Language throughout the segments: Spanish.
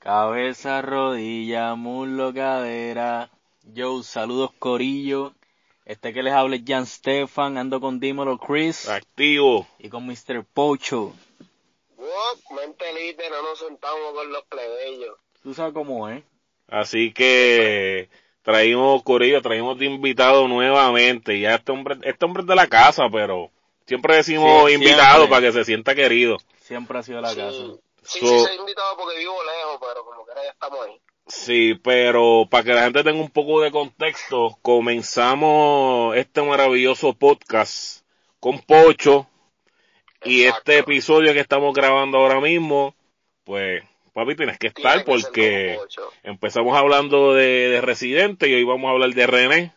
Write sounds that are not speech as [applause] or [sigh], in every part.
Cabeza, rodilla, muslo, cadera. Yo, saludos Corillo. Este que les habla es Jan Stefan, ando con Dímelo Chris Activo. y con Mr. Pocho. What? Mente libre, no nos sentamos con los plebeyos. Tú sabes cómo es. Así que traímos Corillo, traímos de invitado nuevamente. Ya este hombre, este hombre es de la casa, pero siempre decimos Sí, invitado siempre. para que se sienta querido. Siempre ha sido la casa. Sí, sí, So- sí, soy invitado porque vivo lejos, pero como que ahora ya estamos ahí. Sí, pero para que la gente tenga un poco de contexto, comenzamos este maravilloso podcast con Pocho y este episodio que estamos grabando ahora mismo, pues papi tienes que estar Tiene porque empezamos hablando de, de Residente y hoy vamos a hablar de René,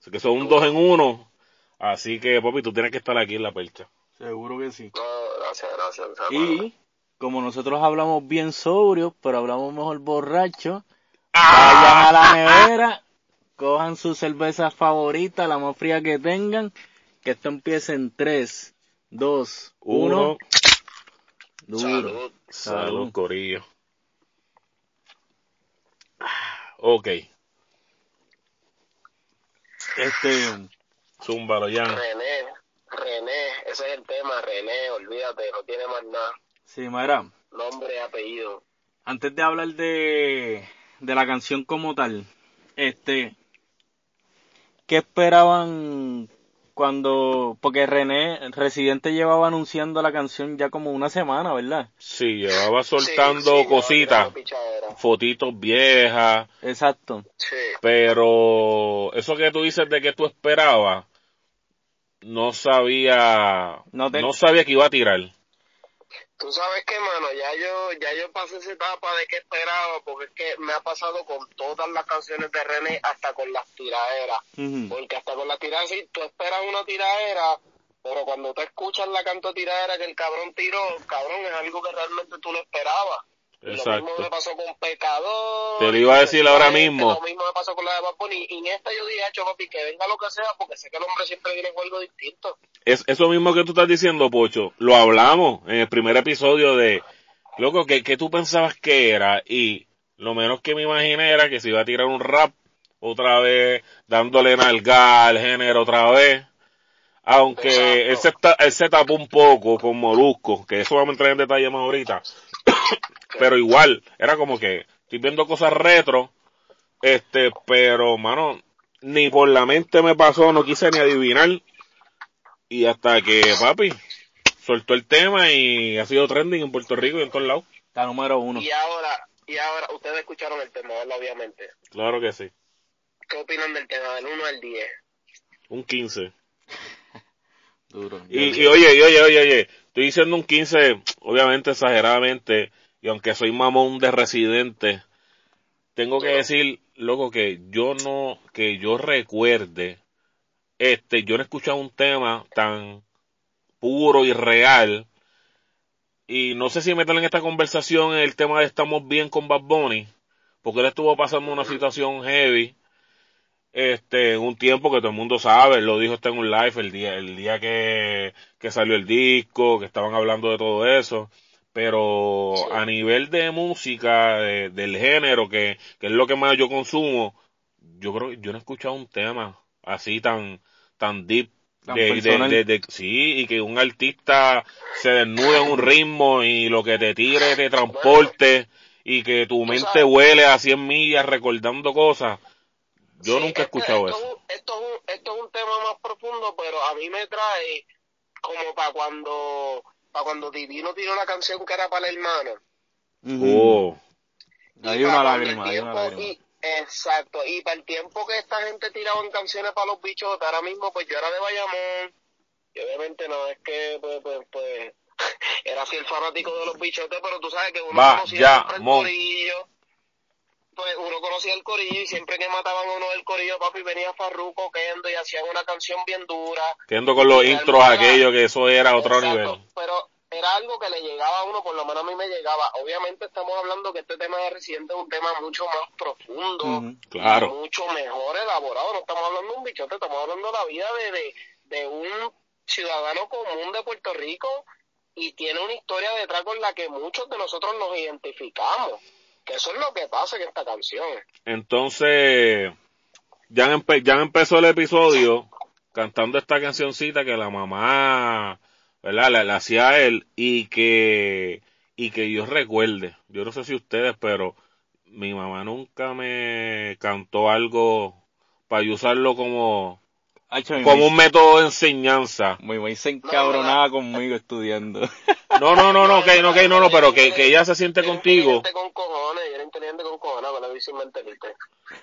Así que son un dos en uno, así que papi tú tienes que estar aquí en la percha. Seguro que sí. No, gracias, gracias. Y como nosotros hablamos bien sobrios, pero hablamos mejor borracho, ¡Ah! vayan a la nevera, cojan su cerveza favorita, la más fría que tengan, que esto empiece en 3, 2, 1. Salud. salud Salud. Corillo. Ok, Este, zúmbalo ya. René, René, ese es el tema, René, olvídate, no tiene más nada. sí, Mara, Nombre, apellido. antes de hablar de, de la canción como tal, este, ¿qué esperaban cuando, porque René, Residente llevaba anunciando la canción ya como una semana, ¿verdad? Sí, llevaba soltando sí, cositas, fotitos viejas, Exacto. Sí. pero eso que tú dices de que tú esperabas, no sabía, No te- no sabía que iba a tirar. Tú sabes que, mano, ya yo, ya yo pasé esa etapa de que esperaba, porque es que me ha pasado con todas las canciones de René, hasta con las tiraderas. Porque hasta con las tiraderas, sí, tú esperas una tiradera, pero cuando tú escuchas la canto tiradera que el cabrón tiró, cabrón, es algo que realmente tú lo esperabas. Y Lo mismo Exacto. me pasó con Pecador. Te lo iba a decir ahora Residente, mismo. Lo mismo me pasó con la de Bad Bunny. Y en esta yo dije, "Acho, papi, que venga lo que sea, porque sé que el hombre siempre viene con algo distinto. Es eso mismo que tú estás diciendo, Pocho. Lo hablamos en el primer episodio de, loco, que, que tú pensabas que era y lo menos que me imaginé era que se iba a tirar un rap otra vez, dándole nalga al género otra vez. Aunque Exacto. él se, él se tapó un poco con Molusco, que eso vamos a entrar en detalle más ahorita. Pero igual, era como que estoy viendo cosas retro, este, pero mano, ni por la mente me pasó, no quise ni adivinar. Y hasta que papi soltó el tema y ha sido trending en Puerto Rico y en todos lados. Está número uno. Y ahora, y ahora, ustedes escucharon el tema, ¿verdad? Obviamente. Claro que sí. ¿Qué opinan del tema del 1 al 10? Un 15. [laughs] Duro. Y, y oye, y oye, oye, oye, estoy diciendo un 15, obviamente exageradamente, y aunque soy mamón de residente, tengo que decir, loco, que yo no, que yo recuerde, este, yo no he escuchado un tema tan puro y real, y no sé si meter en esta conversación el tema de estamos bien con Bad Bunny, porque él estuvo pasando una situación heavy, este, un tiempo que todo el mundo sabe, lo dijo está en un live el día, el día que, que salió el disco, que estaban hablando de todo eso, pero Sí. a nivel de música, de- del género, que, que es lo que más yo consumo, yo creo que yo no he escuchado un tema así tan, tan deep, Tan de, de, de- sí, y que un artista se desnude en un ritmo y lo que te tire te transporte y que tu mente sabes- huele a 100 millas recordando cosas. Yo Sí, nunca he escuchado esto, eso. Esto es, un, esto es un tema más profundo, pero a mí me trae como para cuando para cuando Divino tiró una canción que era para el hermano. Ujú. Oh, Hay Y una lágrima, hay una tiempo- lágrima. y- exacto, y para el tiempo que esta gente tiraba en canciones para los bichos, ahora mismo pues yo era de Bayamón, y obviamente no es que pues, pues, pues [laughs] era así el fanático de los bichotes, pero tú sabes que uno Va, conocía ya, el mon. corillo, pues uno conocía el corillo y siempre que mataban a uno del corillo, papi, venía Farruko, Kendo y hacían una canción bien dura. quedando con los intros aquellos que eso era otro Exacto, nivel. Pero, era algo que le llegaba a uno, por lo menos a mí me llegaba. Obviamente estamos hablando que este tema de Residente es un tema mucho más profundo. Claro. mucho mejor elaborado. No estamos hablando de un bichote, estamos hablando de la vida de, de, de un ciudadano común de Puerto Rico y tiene una historia detrás con la que muchos de nosotros nos identificamos. Que eso es lo que pasa en esta canción. Entonces, ya, empe- ya empezó el episodio cantando esta cancioncita que la mamá, ¿verdad? Le, le hacía él y que, y que yo recuerde, yo no sé si ustedes, pero mi mamá nunca me cantó algo para yo usarlo como, como un método de enseñanza. mi mamá se encabronaba conmigo estudiando. [laughs] No, no, no, no, que no, que no, no, pero que, que ella se siente Era contigo, inteligente con cojones, era inteligente con cojones, con la visión mentalista.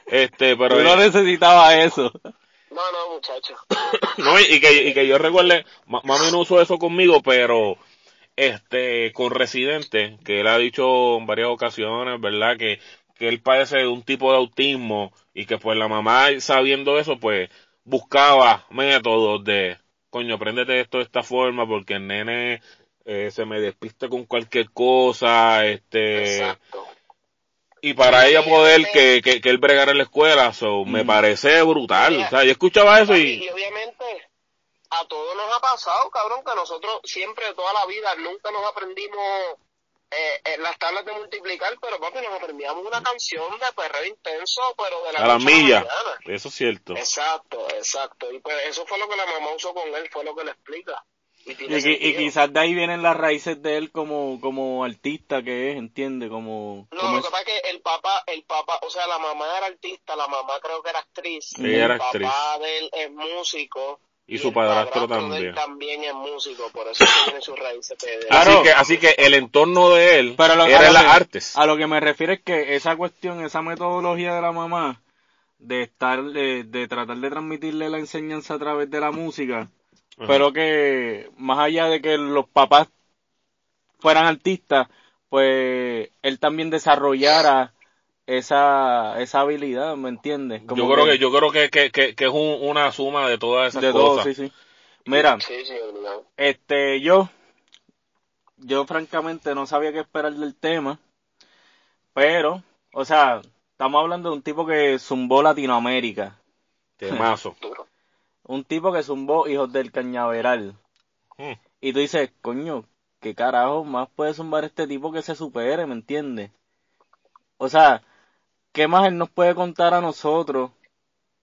este, pero no necesitabas eso. No, no, muchacho. [coughs] No, y, que, y que yo recuerde, ma- mami no usó eso conmigo, pero este, con Residente, que él ha dicho en varias ocasiones, ¿verdad? Que, que él padece de un tipo de autismo y que pues la mamá sabiendo eso, pues buscaba métodos de, coño, apréndete esto de esta forma porque el nene eh, se me despiste con cualquier cosa, este, Exacto. y para ella poder que, que, que él bregara en la escuela, so, me Mm. parece brutal, o sea, yo escuchaba eso Y, y, y obviamente a todos nos ha pasado, cabrón, que nosotros siempre, toda la vida, nunca nos aprendimos eh, eh, las tablas de multiplicar, pero papi, nos aprendíamos una canción de perreo intenso, pero de la a la milla, mañana. eso es cierto. Exacto, exacto. Y pues eso fue lo que la mamá usó con él, fue lo que le explica. Y, quizás de ahí vienen las raíces de él como, como artista que es, ¿entiende? Como, No, como lo es- que pasa es que el papá, el papá, o sea, la mamá era artista, la mamá creo que era actriz. El era papá actriz. de él es músico. Y su padrastro de él también. es músico, por eso tiene sus raíces de... de- Claro. Así que, así que el entorno de él Pero lo- a era las que- artes. A lo que me refiero es que esa cuestión, esa metodología de la mamá, de estar, de, de tratar de transmitirle la enseñanza a través de la música, Ajá. pero que más allá de que los papás fueran artistas, pues él también desarrollara esa, esa habilidad, ¿me entiendes? Como yo creo que, yo creo que, que, que, que es un- una suma de todas esas de todo, cosas. sí, sí. Mira, Sí, sí, obligado. este, yo, yo francamente no sabía qué esperar del tema, pero, o sea, estamos hablando de un tipo que zumbó Latinoamérica, Temazo. [laughs] Un tipo que zumbó Hijos del Cañaveral, Mm. y tú dices, coño, ¿qué carajo más puede zumbar este tipo que se supere, me entiendes? O sea, ¿qué más él nos puede contar a nosotros?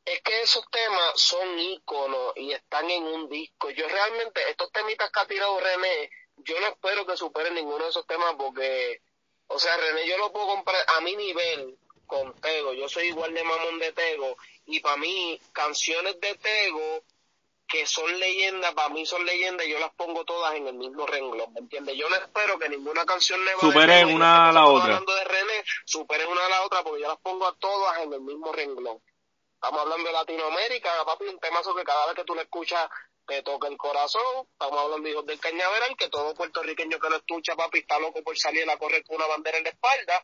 Es que esos temas son íconos y están en un disco. Yo realmente, estos temitas que ha tirado René, yo no espero que superen ninguno de esos temas porque, o sea, René yo lo puedo comprar a mi nivel con Tego. Yo soy igual de mamón de Tego y para mí, canciones de Tego que son leyendas, para mí son leyendas, yo las pongo todas en el mismo renglón, ¿me entiendes? Yo no espero que ninguna canción Supere Tego, y una a la otra. hablando de René, superen una a la otra porque yo las pongo a todas en el mismo renglón. Estamos hablando de Latinoamérica, papi, un temazo que cada vez que tú lo escuchas te toca el corazón. Estamos hablando de Hijos del Cañaveral, que todo puertorriqueño que lo escucha, papi, está loco por salir a correr con una bandera en la espalda.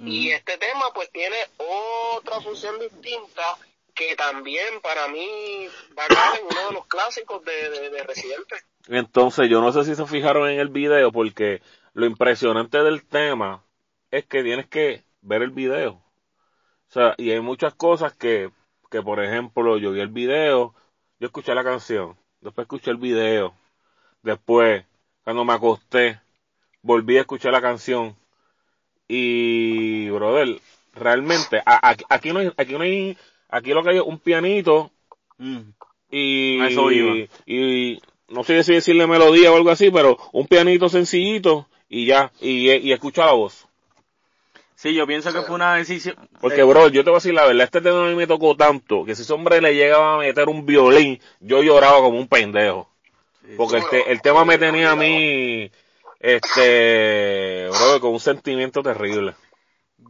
Y este tema, pues, tiene otra función distinta que también para mí va a caer en uno de los clásicos de, de, de Residente. Entonces, yo no sé si se fijaron en el video, porque lo impresionante del tema es que tienes que ver el video. O sea, y hay muchas cosas que, que por ejemplo, yo vi el video, yo escuché la canción, después escuché el video, después, cuando me acosté, volví a escuchar la canción, y, brother, realmente, aquí no aquí no hay, aquí lo que hay es un pianito, Mm. y, eso y no sé si decirle melodía o algo así, pero un pianito sencillito y ya, y, y escucha la voz. Sí, yo pienso que fue una decisión. Porque, eh, bro, yo te voy a decir la verdad, este tema a mí me tocó tanto que si ese hombre le llegaba a meter un violín, yo lloraba como un pendejo. Porque el, te- el tema me tenía a mí, este, bro, con un sentimiento terrible.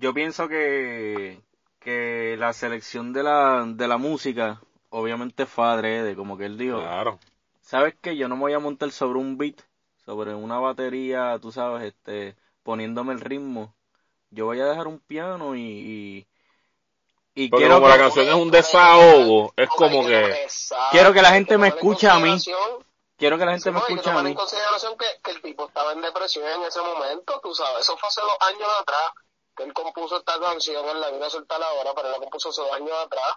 yo pienso que, que la selección de la, de la música, obviamente fue adrede, como que él dijo, Claro. ¿sabes qué? Yo no me voy a montar sobre un beat, sobre una batería, tú sabes, este, poniéndome el ritmo. Yo voy a dejar un piano y, y, y Porque quiero como la que, canción es un desahogo, es como que, Exacto. quiero que la gente me escuche a mí. quiero que la gente Sí, me escuche a mí. en consideración que, que el tipo estaba en depresión en ese momento, tú sabes, eso fue hace dos años atrás, que él compuso esta canción, él la vino a soltar ahora, pero él la compuso hace dos años atrás,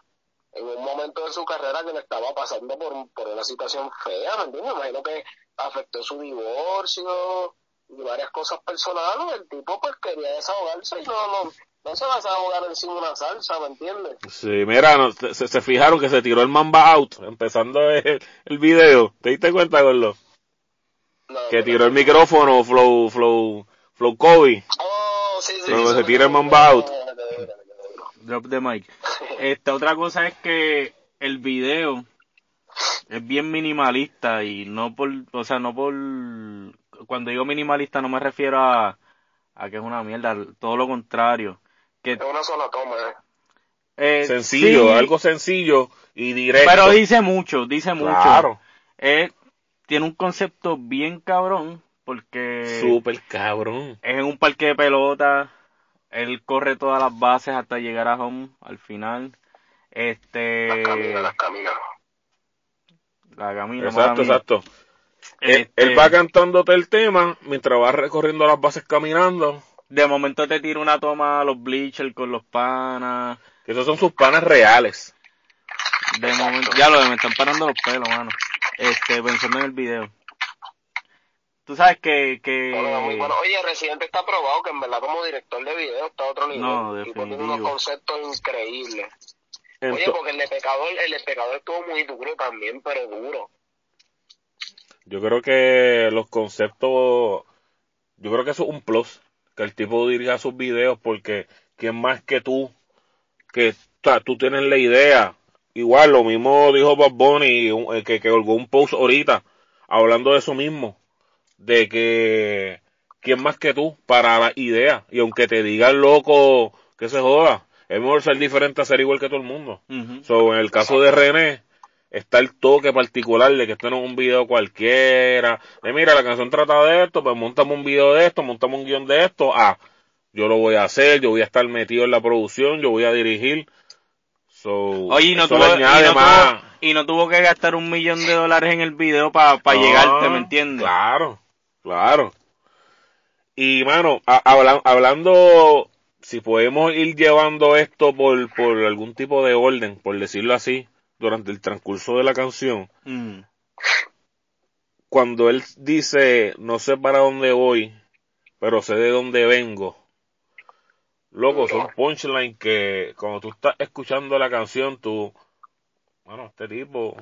en un momento de su carrera que le estaba pasando por, por una situación fea, ¿me entiendes? Me imagino que afectó su divorcio y varias cosas personales, el tipo pues quería desahogarse y no, no, no se va a desahogar encima de una salsa, ¿me entiendes? Sí, mira, no, se, se fijaron que se tiró el Mamba out empezando el, el video. ¿Te diste cuenta, Gordo? No, Que tiró el no. micrófono Flow, Flow, Flow Kobe. Oh, sí, sí, sí, se tira el Mamba out. Drop the mic. Esta otra cosa es que el video es bien minimalista y no por, o sea, no por, cuando digo minimalista no me refiero a, a que es una mierda, todo lo contrario. Que, Es una sola toma, eh. eh, Sencillo, sí, algo sencillo y directo. Pero dice mucho, dice mucho. Claro. Eh, tiene un concepto bien cabrón porque Súper cabrón. es en un parque de pelota, él corre todas las bases hasta llegar a home al final. Este, Las caminas. la camina, Exacto, exacto. Él, Este, él va cantándote el tema mientras va recorriendo las bases caminando. de momento te tira una toma a los bleachers con los panas. Que esos son sus panas reales. De momento, ya lo de me están parando los pelos, mano. Este, pensando en el video. Tú sabes que, que, Bueno, muy bueno. Oye, Residente está probado que en verdad como director de video está a otro nivel. No, El tipo tiene definitivo. unos conceptos increíbles. Oye, porque el de pecador, el de pecador estuvo muy duro también, pero duro. yo creo que los conceptos, yo creo que eso es un plus, que el tipo dirija sus videos porque quién más que tú, que o sea, tú tienes la idea. Igual, lo mismo dijo Bob Bunny, un- eh, que, que colgó un post ahorita, hablando de eso mismo, de que quién más que tú para la idea. Y aunque te digan loco, que se joda, es mejor ser diferente a ser igual que todo el mundo. So, en el caso de René, está el toque particular de que esto no es un video cualquiera. De mira, la canción trata de esto, pues montamos un video de esto, montamos un guion de esto. Ah, yo lo voy a hacer, yo voy a estar metido en la producción, yo voy a dirigir. So, Oye, y no, tuvo, y, no más. tuvo, y no tuvo que gastar un millón de dólares en el video para No, llegarte, ¿me entiendes? Claro, claro. Y, mano, a- hablando, si podemos ir llevando esto por, por algún tipo de orden, por decirlo así, durante el transcurso de la canción, Mm. cuando él dice, no sé para dónde voy, pero sé de dónde vengo. Loco, son punchlines que cuando tú estás escuchando la canción, tú, bueno, este tipo,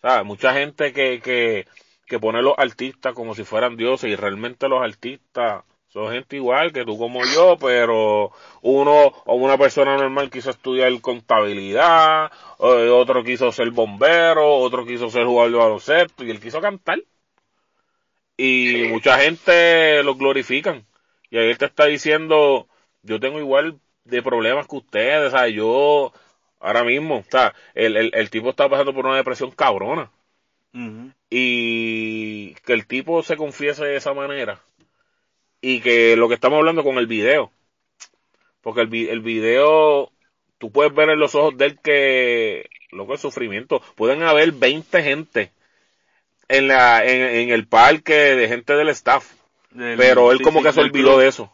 ¿sabes? Mucha gente que, que, que pone los artistas como si fueran dioses y realmente los artistas son gente igual que tú como yo, pero uno o una persona normal quiso estudiar contabilidad, otro quiso ser bombero, otro quiso ser jugador de baloncesto y él quiso cantar. Y Sí. mucha gente lo glorifican. Y ahí él te está diciendo, yo tengo igual de problemas que ustedes, o sea, yo ahora mismo, o sea, el, el, el tipo está pasando por una depresión cabrona. Y que el tipo se confiese de esa manera. Y que lo que estamos hablando con el video. Porque el, vi- el video, tú puedes ver en los ojos de él que, loco, el sufrimiento. Pueden haber 20 gente en la, en, en el parque de gente del staff. Del- Pero él sí, como sí, que se olvidó club. de eso.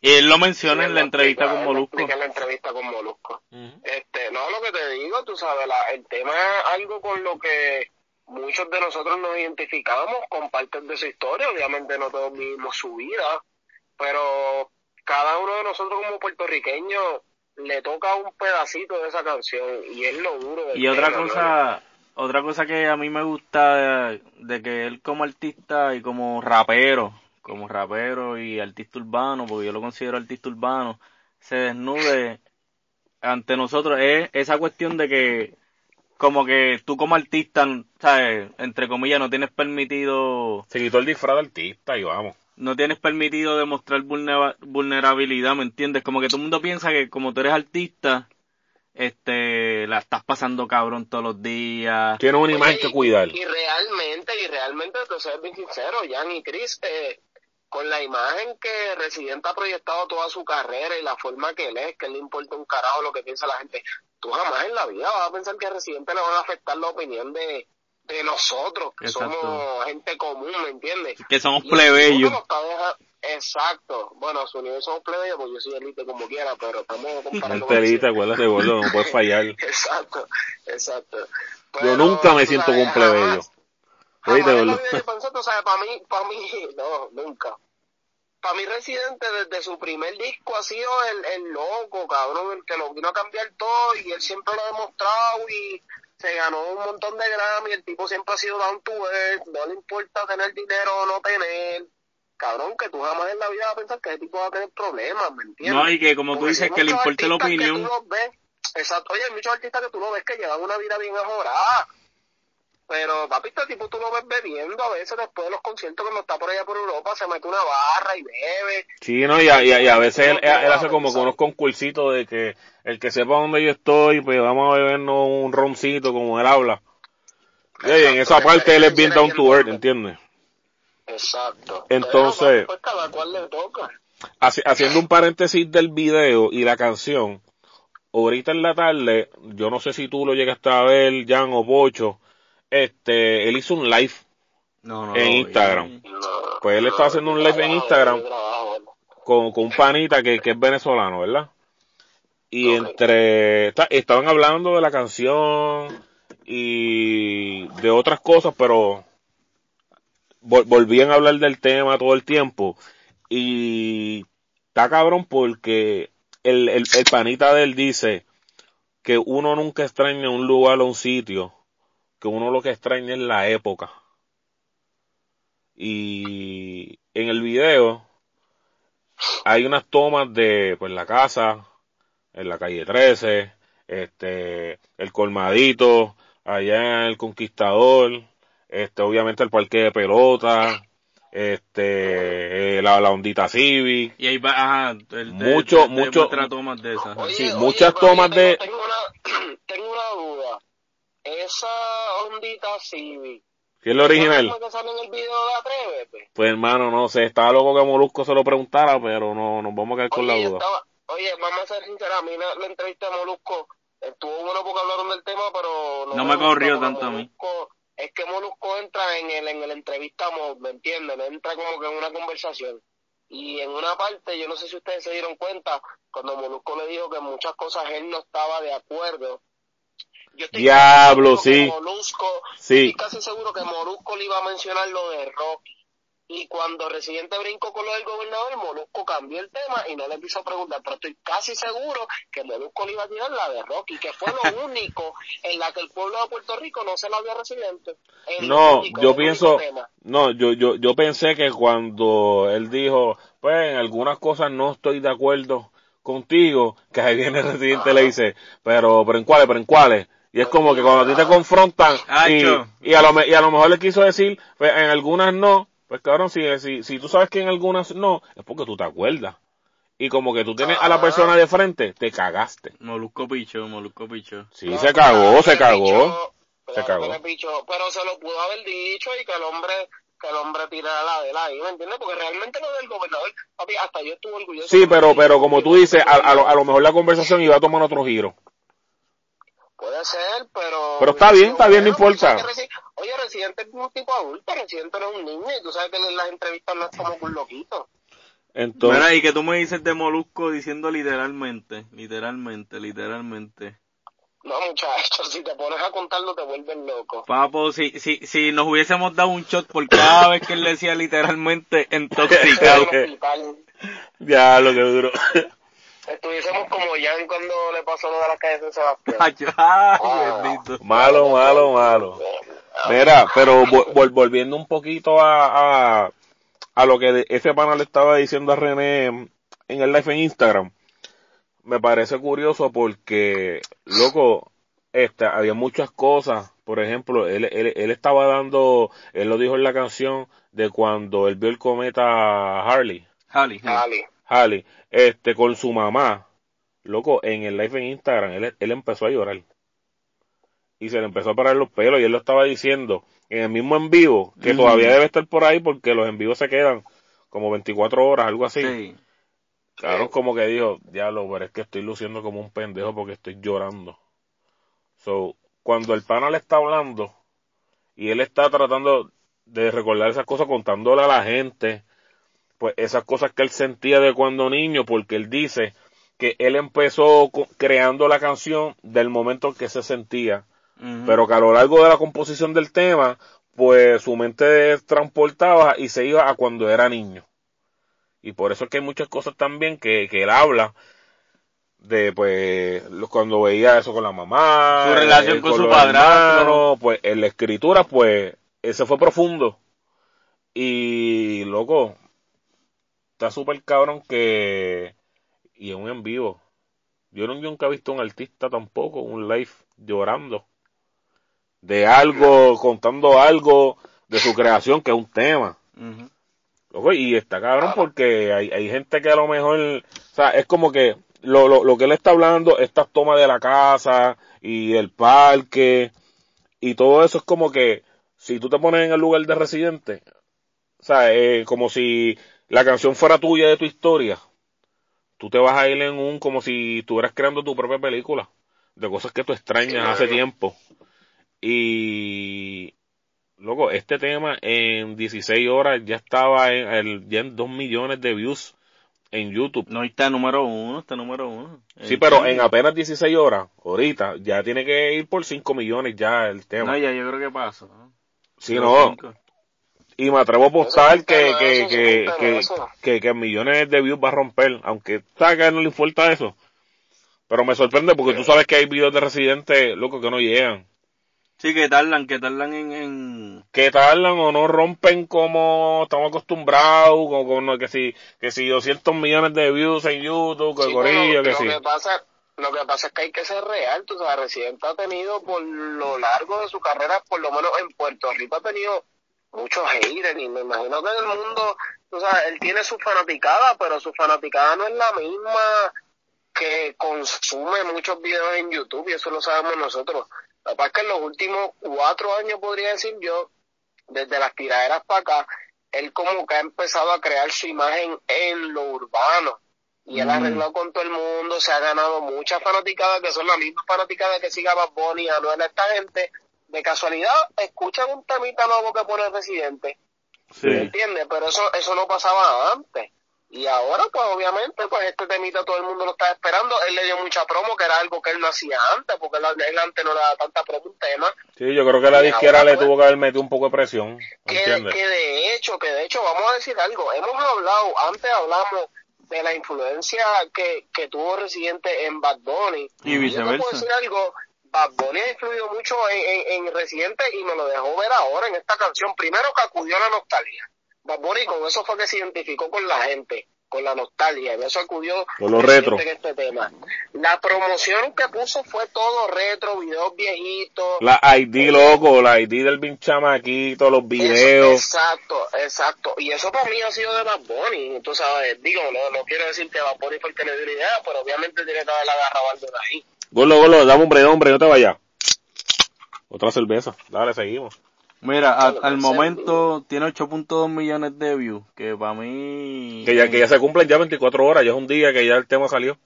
Y él lo menciona en la entrevista explica, con Molusco. explica en la entrevista con Molusco. Este, no, lo que te digo, tú sabes, la- el tema es algo con lo que muchos de nosotros nos identificamos con partes de su historia. Obviamente no todos vivimos su vida, pero cada uno de nosotros como puertorriqueños le toca un pedacito de esa canción y es lo duro. del Y otra tema, ¿no? cosa, otra cosa que a mí me gusta de, de que él como artista y como rapero, como rapero y artista urbano, porque yo lo considero artista urbano, se desnude ante nosotros es esa cuestión de que como que tú como artista, sabes, entre comillas, no tienes permitido Se quitó el disfraz de artista y vamos. no tienes permitido demostrar vulnera- vulnerabilidad, ¿me entiendes? Como que todo el mundo piensa que como tú eres artista, este, la estás pasando cabrón todos los días. Tiene una imagen que cuidar. Y realmente, y realmente, te soy bien sincero, Jan y Chris, eh, con la imagen que Residente ha proyectado toda su carrera y la forma que él es, que le importa un carajo lo que piensa la gente, tú jamás en la vida vas a pensar que a Residente le van a afectar la opinión de, de nosotros, que Exacto. somos gente común, ¿me entiendes? Que somos plebeyos. Exacto. Bueno, su nivel somos plebeyos, pues yo soy elite como quiera, pero estamos [laughs] comparando. con eso. acuérdate, gordo, no puedes fallar. [laughs] Exacto, exacto. Yo nunca me siento como un plebeyo. Oíste, sabes, para mí, para mí, [laughs] no, nunca. Para mí Residente desde su primer disco ha sido el, el loco, cabrón, el que lo vino a cambiar todo y él siempre lo ha demostrado y se ganó un montón de Grammy, el tipo siempre ha sido down to earth, no le importa tener dinero o no tener. Cabrón, que tú jamás en la vida vas a pensar que ese tipo va a tener problemas, ¿me entiendes? No, y que como tú Porque dices, hay que le importe la opinión. tú exacto, oye, hay muchos artistas que tú lo ves que llevan una vida bien ajorada. Pero, papi, este tipo tú lo ves bebiendo a veces después de los conciertos cuando está por allá por Europa, se mete una barra y bebe. Sí, no, y a, y a- y a veces él, él hace como con unos concursitos de que el que sepa dónde yo estoy, pues vamos a bebernos un roncito como él habla. Y en esa parte él es bien down to earth, ¿entiendes? Exacto. Entonces- pues cada cual le toca. Haci- haciendo un paréntesis del video y la canción, ahorita en la tarde, yo no sé si tú lo llegaste a ver, Jan o Pocho, este, él hizo un live No, no, en Instagram. No, Pues él está haciendo un live en Instagram. con, con un panita que, que es venezolano, ¿verdad? Y entre, está- estaban hablando de la canción y de otras cosas, pero vol- volvían a hablar del tema todo el tiempo. Y está cabrón porque el, el, el panita de él dice que uno nunca extraña un lugar o un sitio, que uno lo que extraña es la época. Y en el video hay unas tomas de pues la casa en la calle 13 este el colmadito allá en el conquistador este obviamente el parque de pelota este eh, la, la ondita civic Y ahí va, ajá, Mucho, de- de- mucho- muestra tomas de esas. Oye, Sí, oye, muchas tomas de- tengo una, [clears throat] tengo una duda. Esa ondita Civic. ¿Qué es lo original? ¿es la misma que sale en el video de Atrévete? pues hermano no sé estaba loco que Molusco se lo preguntara pero no nos vamos a quedar con la duda estaba, oye, vamos a ser sinceros, a mí la, la entrevista de Molusco estuvo bueno porque hablaron del tema, pero No me gustó corrió tanto a mí. Es que Molusco entra en el, en el entrevista mode, ¿me entienden? Entra como que en una conversación. Y en una parte, yo no sé si ustedes se dieron cuenta, cuando Molusco le dijo que en muchas cosas él no estaba de acuerdo. Yo estoy Diablo, sí. Molusco, Sí. estoy casi seguro que Molusco le iba a mencionar lo de Rocky. Y cuando Residente brincó con lo del gobernador, Molusco cambió el tema y no le quiso preguntar. Pero estoy casi seguro que Molusco le iba a tirar la de Rocky, que fue lo [laughs] único en la que el pueblo de Puerto Rico no se la dio a Residente. El No, único, yo el pienso, no, yo, yo, yo pensé que cuando él dijo, pues en algunas cosas no estoy de acuerdo contigo, que ahí viene el residente y le dice, pero, pero en cuáles, pero en cuáles. Y es como que cuando a ti te confrontan y, y a lo, me- y a lo mejor le quiso decir, pues en algunas no, pues cabrón, si, si, si tú sabes que en algunas no, es porque tú te acuerdas. Y como que tú tienes a la persona de frente, te cagaste. Molusco picho, Molusco picho. Sí, No, se cagó, claro, se cagó. Se claro cagó. pero se lo pudo haber dicho y que el hombre que el hombre tirara la de la ahí, ¿me entiendes? Porque realmente lo del gobernador, papi, hasta yo estuve orgulloso. Sí, pero, pero como tú dices, a, a lo, a lo mejor la conversación iba a tomar otro giro. Puede ser, pero... Pero está bien, está bien, no importa. Oye, Residente es un tipo adulto, Residente no es un niño, y tú sabes que en las entrevistas no es como un loquito. Entonces, Mira, y que tú me dices de Molusco diciendo literalmente, literalmente, literalmente. No, muchachos, si te pones a contarlo te vuelves loco. Papo, si, si, si nos hubiésemos dado un shot por cada vez que él decía literalmente [laughs] intoxicado. Ya lo que duro. Estuviésemos como Jan cuando le pasó lo de la calle de Sebastián. [laughs] Ay, Ah. bendito. malo, malo, malo. Mira, pero vo- vol- volviendo un poquito a, a, a lo que ese pana le estaba diciendo a René en el live en Instagram, me parece curioso porque, loco, este, había muchas cosas. Por ejemplo, él, él, él estaba dando, él lo dijo en la canción de cuando él vio el cometa Harley. Jali, jali. Ali. Este, con su mamá, loco, en el live en Instagram, él, él empezó a llorar. Y se le empezó a parar los pelos y él lo estaba diciendo en el mismo en vivo, que todavía debe estar por ahí porque los en vivos se quedan como 24 horas, algo así. Sí. Claro, como que dijo, diablo, pero es que estoy luciendo como un pendejo porque estoy llorando. So, cuando el pana le está hablando y él está tratando de recordar esas cosas contándole a la gente, pues esas cosas que él sentía de cuando niño, porque él dice que él empezó creando la canción del momento en que se sentía, pero que a lo largo de la composición del tema, pues su mente transportaba y se iba a cuando era niño. Y por eso es que hay muchas cosas también que, que él habla de pues cuando veía eso con la mamá, su relación con, su padrastro, pues en la escritura pues ese fue profundo. Y loco, está súper cabrón que y en un en vivo. Yo nunca he visto un artista tampoco, un live llorando de algo, contando algo de su creación, que es un tema. y está cabrón porque hay, hay gente que a lo mejor, o sea, es como que lo, lo, lo que él está hablando, estas tomas de la casa y el parque y todo eso es como que si tú te pones en el lugar de residente, o sea, eh, como si la canción fuera tuya de tu historia, tú te vas a ir en un como si estuvieras creando tu propia película de cosas que tú extrañas hace tiempo. Y luego este tema en 16 horas ya estaba en, el, ya en 2 millones de views en YouTube. No está número uno, está número uno. Sí, pero en apenas 16 horas, ahorita, ya tiene que ir por 5 millones ya el tema. No, ya yo creo que pasa. Sí, no. Y me atrevo a apostar que, que, que, que, que, millones de views va a romper, aunque sabe que no le importa eso. Pero me sorprende porque tú sabes que hay videos de residentes, locos, que no llegan. Sí, que tardan, que tardan en, en... Que tardan o no rompen como estamos acostumbrados, como, que si, que si 200 millones de views en YouTube, que gorillo, que lo sí. Que pasa, lo que pasa es que hay que ser real, tú sabes, Residente ha tenido por lo largo de su carrera, por lo menos en Puerto Rico ha tenido muchos haters y me imagino que en el mundo, tú sabes, él tiene su fanaticada, pero su fanaticada no es la misma que consume muchos videos en YouTube y eso lo sabemos nosotros. Que pasa es que en los últimos cuatro años, podría decir yo, desde las tiraderas para acá, él como que ha empezado a crear su imagen en lo urbano. Y él ha mm. arreglado con todo el mundo, se ha ganado muchas fanaticadas que son las mismas fanaticadas que siga Bad Bunny, Anuel, esta gente de casualidad escuchan un temita nuevo que pone el residente. Sí. ¿Entiendes? Pero eso, eso no pasaba antes. Y ahora, pues obviamente, pues este temita todo el mundo lo está esperando. Él le dio mucha promo, que era algo que él no hacía antes, porque él, antes no le daba tanta promo un tema. Sí, yo creo que la disquera le pues, tuvo que haber metido un poco de presión. Que, que de hecho, que de hecho, vamos a decir algo. Hemos hablado, antes hablamos de la influencia que, que tuvo Residente en Bad Bunny. Y viceversa. yo puedo decir algo Bad Bunny ha influido mucho en, Residente y me lo dejó ver ahora en esta canción. Primero que acudió a la nostalgia. Bad Bunny con eso fue que se identificó con la gente, con la nostalgia. En eso acudió con los retro. en este tema. La promoción que puso fue todo retro, videos viejitos. La ID, loco, la ID del bin chamaquito, los videos. exacto, exacto. Y eso para mí ha sido de Bad Bunny. Tú sabes, digo, no, no quiero decir que Bad Bunny fue el que le dio la idea, pero obviamente tiene que haber agarrado algo de ahí. Golo, golo, dame hombre, hombre, no te vayas. Otra cerveza. Dale, seguimos. Mira, al momento tiene 8.2 millones de views, que para mí... Que ya, que ya se cumplen ya 24 horas, ya es un día que ya el tema salió.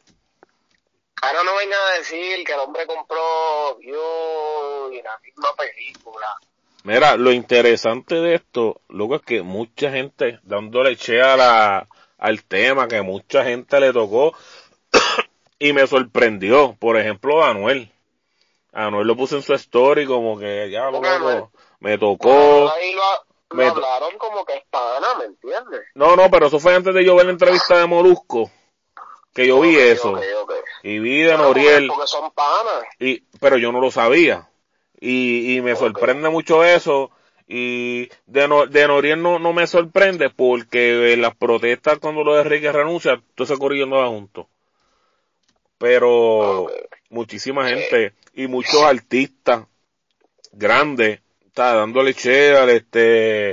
Ahora no venga a decir que el hombre compró views y la misma película. Mira, lo interesante de esto, luego es que mucha gente dándole che a la, al tema, que mucha gente le tocó y me sorprendió, por ejemplo, Anuel. Anuel lo puse en su story como que ya lo me tocó. Ahí lo, me hablaron como que es pana, ¿me entiendes? No, no, pero eso fue antes de yo ver la entrevista de Molusco. Que yo vi eso. y vi de Noriel. Porque son panas. Y, pero yo no lo sabía. Y, y me sorprende mucho eso. Y de, no, de Noriel no, no me sorprende porque en las protestas cuando lo de Enrique renuncia, todo ese corrillo no va junto pero muchísima gente y muchos artistas grandes, está dándole cheddar, este,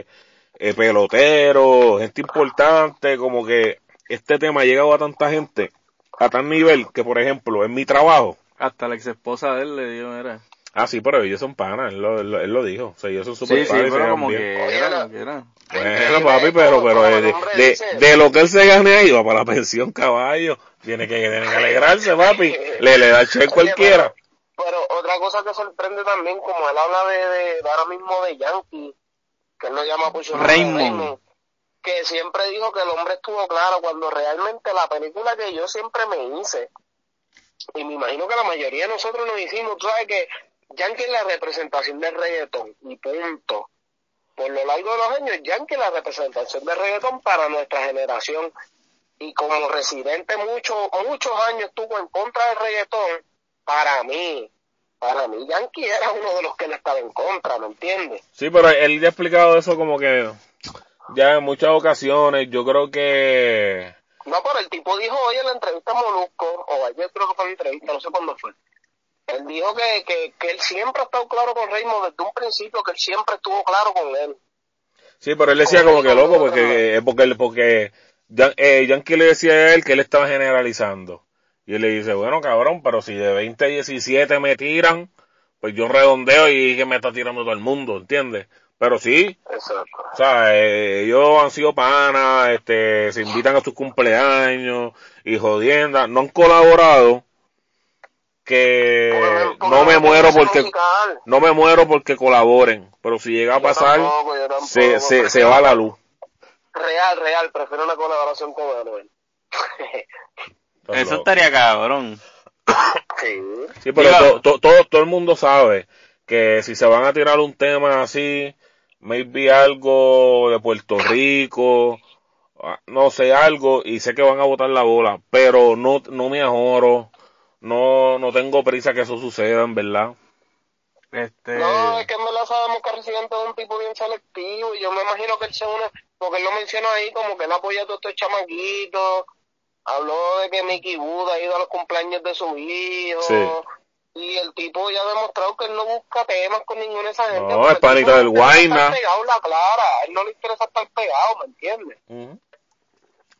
eh, pelotero, gente importante, como que este tema ha llegado a tanta gente, a tal nivel que, por ejemplo, en mi trabajo. Hasta la ex esposa de él le dio, era. Ah, sí, pero ellos son panas, él lo, él, lo dijo. O sea, ellos son súper sí, panas. Sí, pero como que era, que era. Bueno, papi, pero, pero de, de, de, lo que él se gane ahí va para la pensión, caballo. Tiene que, tiene que alegrarse, papi. Le, le da che cualquiera. pero otra cosa que sorprende también, como él habla de, de, ahora mismo de Yankee, que él lo llama Raymond. Raymond, que siempre dijo que el hombre estuvo claro cuando realmente la película que yo siempre me hice, y me imagino que la mayoría de nosotros nos hicimos, tú sabes que Yankee es la representación del reggaetón, y punto. Por lo largo de los años, Yankee es la representación del reggaetón para nuestra generación. Y como residente muchos muchos años estuvo en contra del reggaetón, para mí, para mí Yankee era uno de los que le estaba en contra, ¿me entiendes? Sí, pero él ya ha explicado eso como que ya en muchas ocasiones, yo creo que... No, pero el tipo dijo hoy en la entrevista a Molusco, o ayer creo que fue la entrevista, no sé cuándo fue. Él dijo que, que, que él siempre ha estado claro con Raymond desde un principio, que él siempre estuvo claro con él. Sí, pero él decía como que loco porque porque porque Yan- eh, Yankee le decía a él que él estaba generalizando. Y él le dice, bueno, cabrón, pero si de 20 a 17 me tiran, pues yo redondeo y que me está tirando todo el mundo, ¿entiendes? Pero sí, Exacto. o sea, eh, ellos han sido panas, este, se invitan a sus cumpleaños y jodienda, no han colaborado, que Por- por no me muero porque, musical. no me muero porque colaboren, pero si llega a pasar, tampoco, yo tampoco, se, se, se va la luz. Real, real, prefiero una colaboración con Anuel. [laughs] Eso estaría cabrón. sí. Sí, pero Diga- to- to- todo, todo el mundo sabe que si se van a tirar un tema así, maybe algo de Puerto Rico, ah, no sé, algo, y sé que van a botar la bola, pero no, no me ahorro, no, no tengo prisa que eso suceda, en verdad. Este, No, es que en verdad sabemos que Residente es un tipo bien selectivo y yo me imagino que él se une, porque él lo menciona ahí como que él apoya a todos estos chamaquitos, habló de que Mickey Wood ha ido a los cumpleaños de su hijo, Sí. y el tipo ya ha demostrado que él no busca temas con ninguna de esa gente. No, es panita el del Guayna. pegado la clara, a él no le interesa estar pegado, ¿me entiendes? Ujú.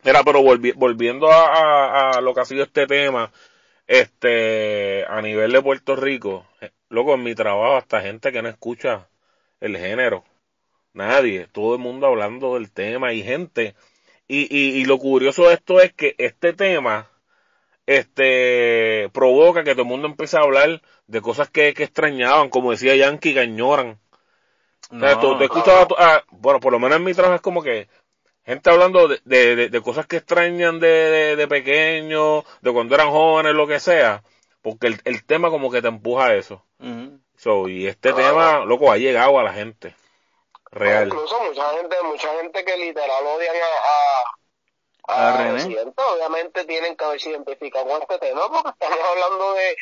Mira, pero volvi- volviendo a, a- a lo que ha sido este tema, este, a nivel de Puerto Rico, eh, loco, en mi trabajo hasta gente que no escucha el género, nadie, todo el mundo hablando del tema y gente, y, y, y lo curioso de esto es que este tema, este, provoca que todo el mundo empiece a hablar de cosas que, que extrañaban, como decía Yankee, que añoran. O sea, no, tú, tú escuchas a tu- a- bueno, por lo menos en mi trabajo es como que gente hablando de, de, de- de cosas que extrañan de, de, de pequeño, de cuando eran jóvenes, lo que sea, porque el, el tema como que te empuja a eso. Ujú. So, y este Claro. tema, loco, ha llegado a la gente. Real. Incluso mucha gente, mucha gente que literal odian a, a, A a René. Residente, obviamente tienen que haberse identificado con este tema porque estamos hablando de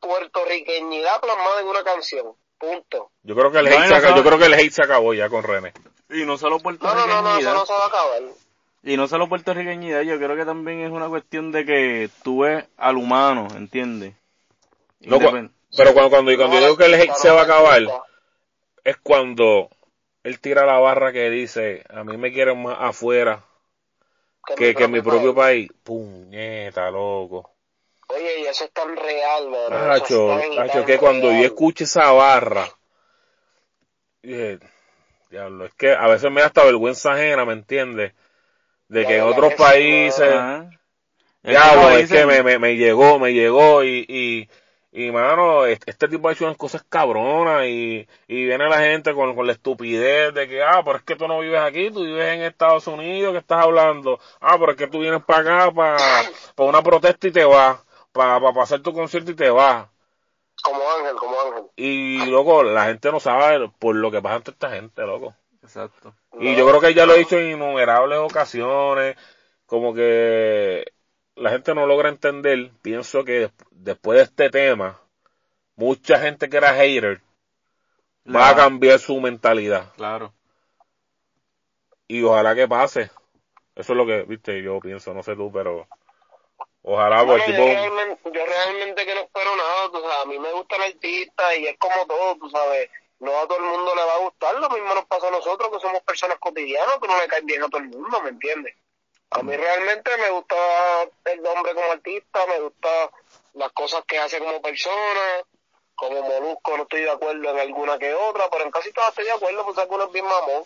puertorriqueñidad plasmada en una canción. Punto. Yo creo que el hate, no, se, aca- no. yo creo que el hate se acabó ya con René. Y no solo No, no, no, no, eso puertorriqueñidad. no se va a acabar. Y no solo puertorriqueñidad, yo creo que también es una cuestión de que tú ves al humano, ¿entiendes? Loco, Independ- pero cuando, cuando, cuando No, yo digo que el hate no, se va a no, acabar, no. es cuando él tira la barra que dice, a mí me quieren más afuera que, que mi propio país. Puñeta, loco. Oye, y eso es tan real, eso Hacho, que cuando yo escuché esa barra, dije, diablo, es que a veces me da hasta vergüenza ajena, ¿me entiendes? De que en otros países, Ajá. Diablo, es que me, me, me llegó, me llegó y, y, y mano, este, este tipo ha hecho unas cosas cabronas y, y viene la gente con, con la estupidez de que, ah, pero es que tú no vives aquí, tú vives en Estados Unidos, que estás hablando? Ah, pero es que tú vienes para acá para, para una protesta y te vas, para, para hacer tu concierto y te vas. Como Ángel, como Ángel. Y, loco, la gente no sabe por lo que pasa entre esta gente, loco. Exacto. Y No, yo creo que ya lo he dicho en innumerables ocasiones, como que la gente no logra entender, pienso que des- después de este tema, mucha gente que era hater va a cambiar su mentalidad. Claro. Y ojalá que pase. Eso es lo que, viste, yo pienso, no sé tú, pero ojalá, pues, el yo, tipo, realmente, yo realmente que no espero nada, tú sabes, a mí me gusta el artista y es como todo, tú sabes, no a todo el mundo le va a gustar, lo mismo nos pasa a nosotros que somos personas cotidianas, que no le caen bien a todo el mundo, ¿me entiendes? A mí realmente me gusta el hombre como artista, me gusta las cosas que hace como persona, como Molusco no estoy de acuerdo en alguna que otra, pero en casi todas estoy de acuerdo, pues algunos es bien mamón.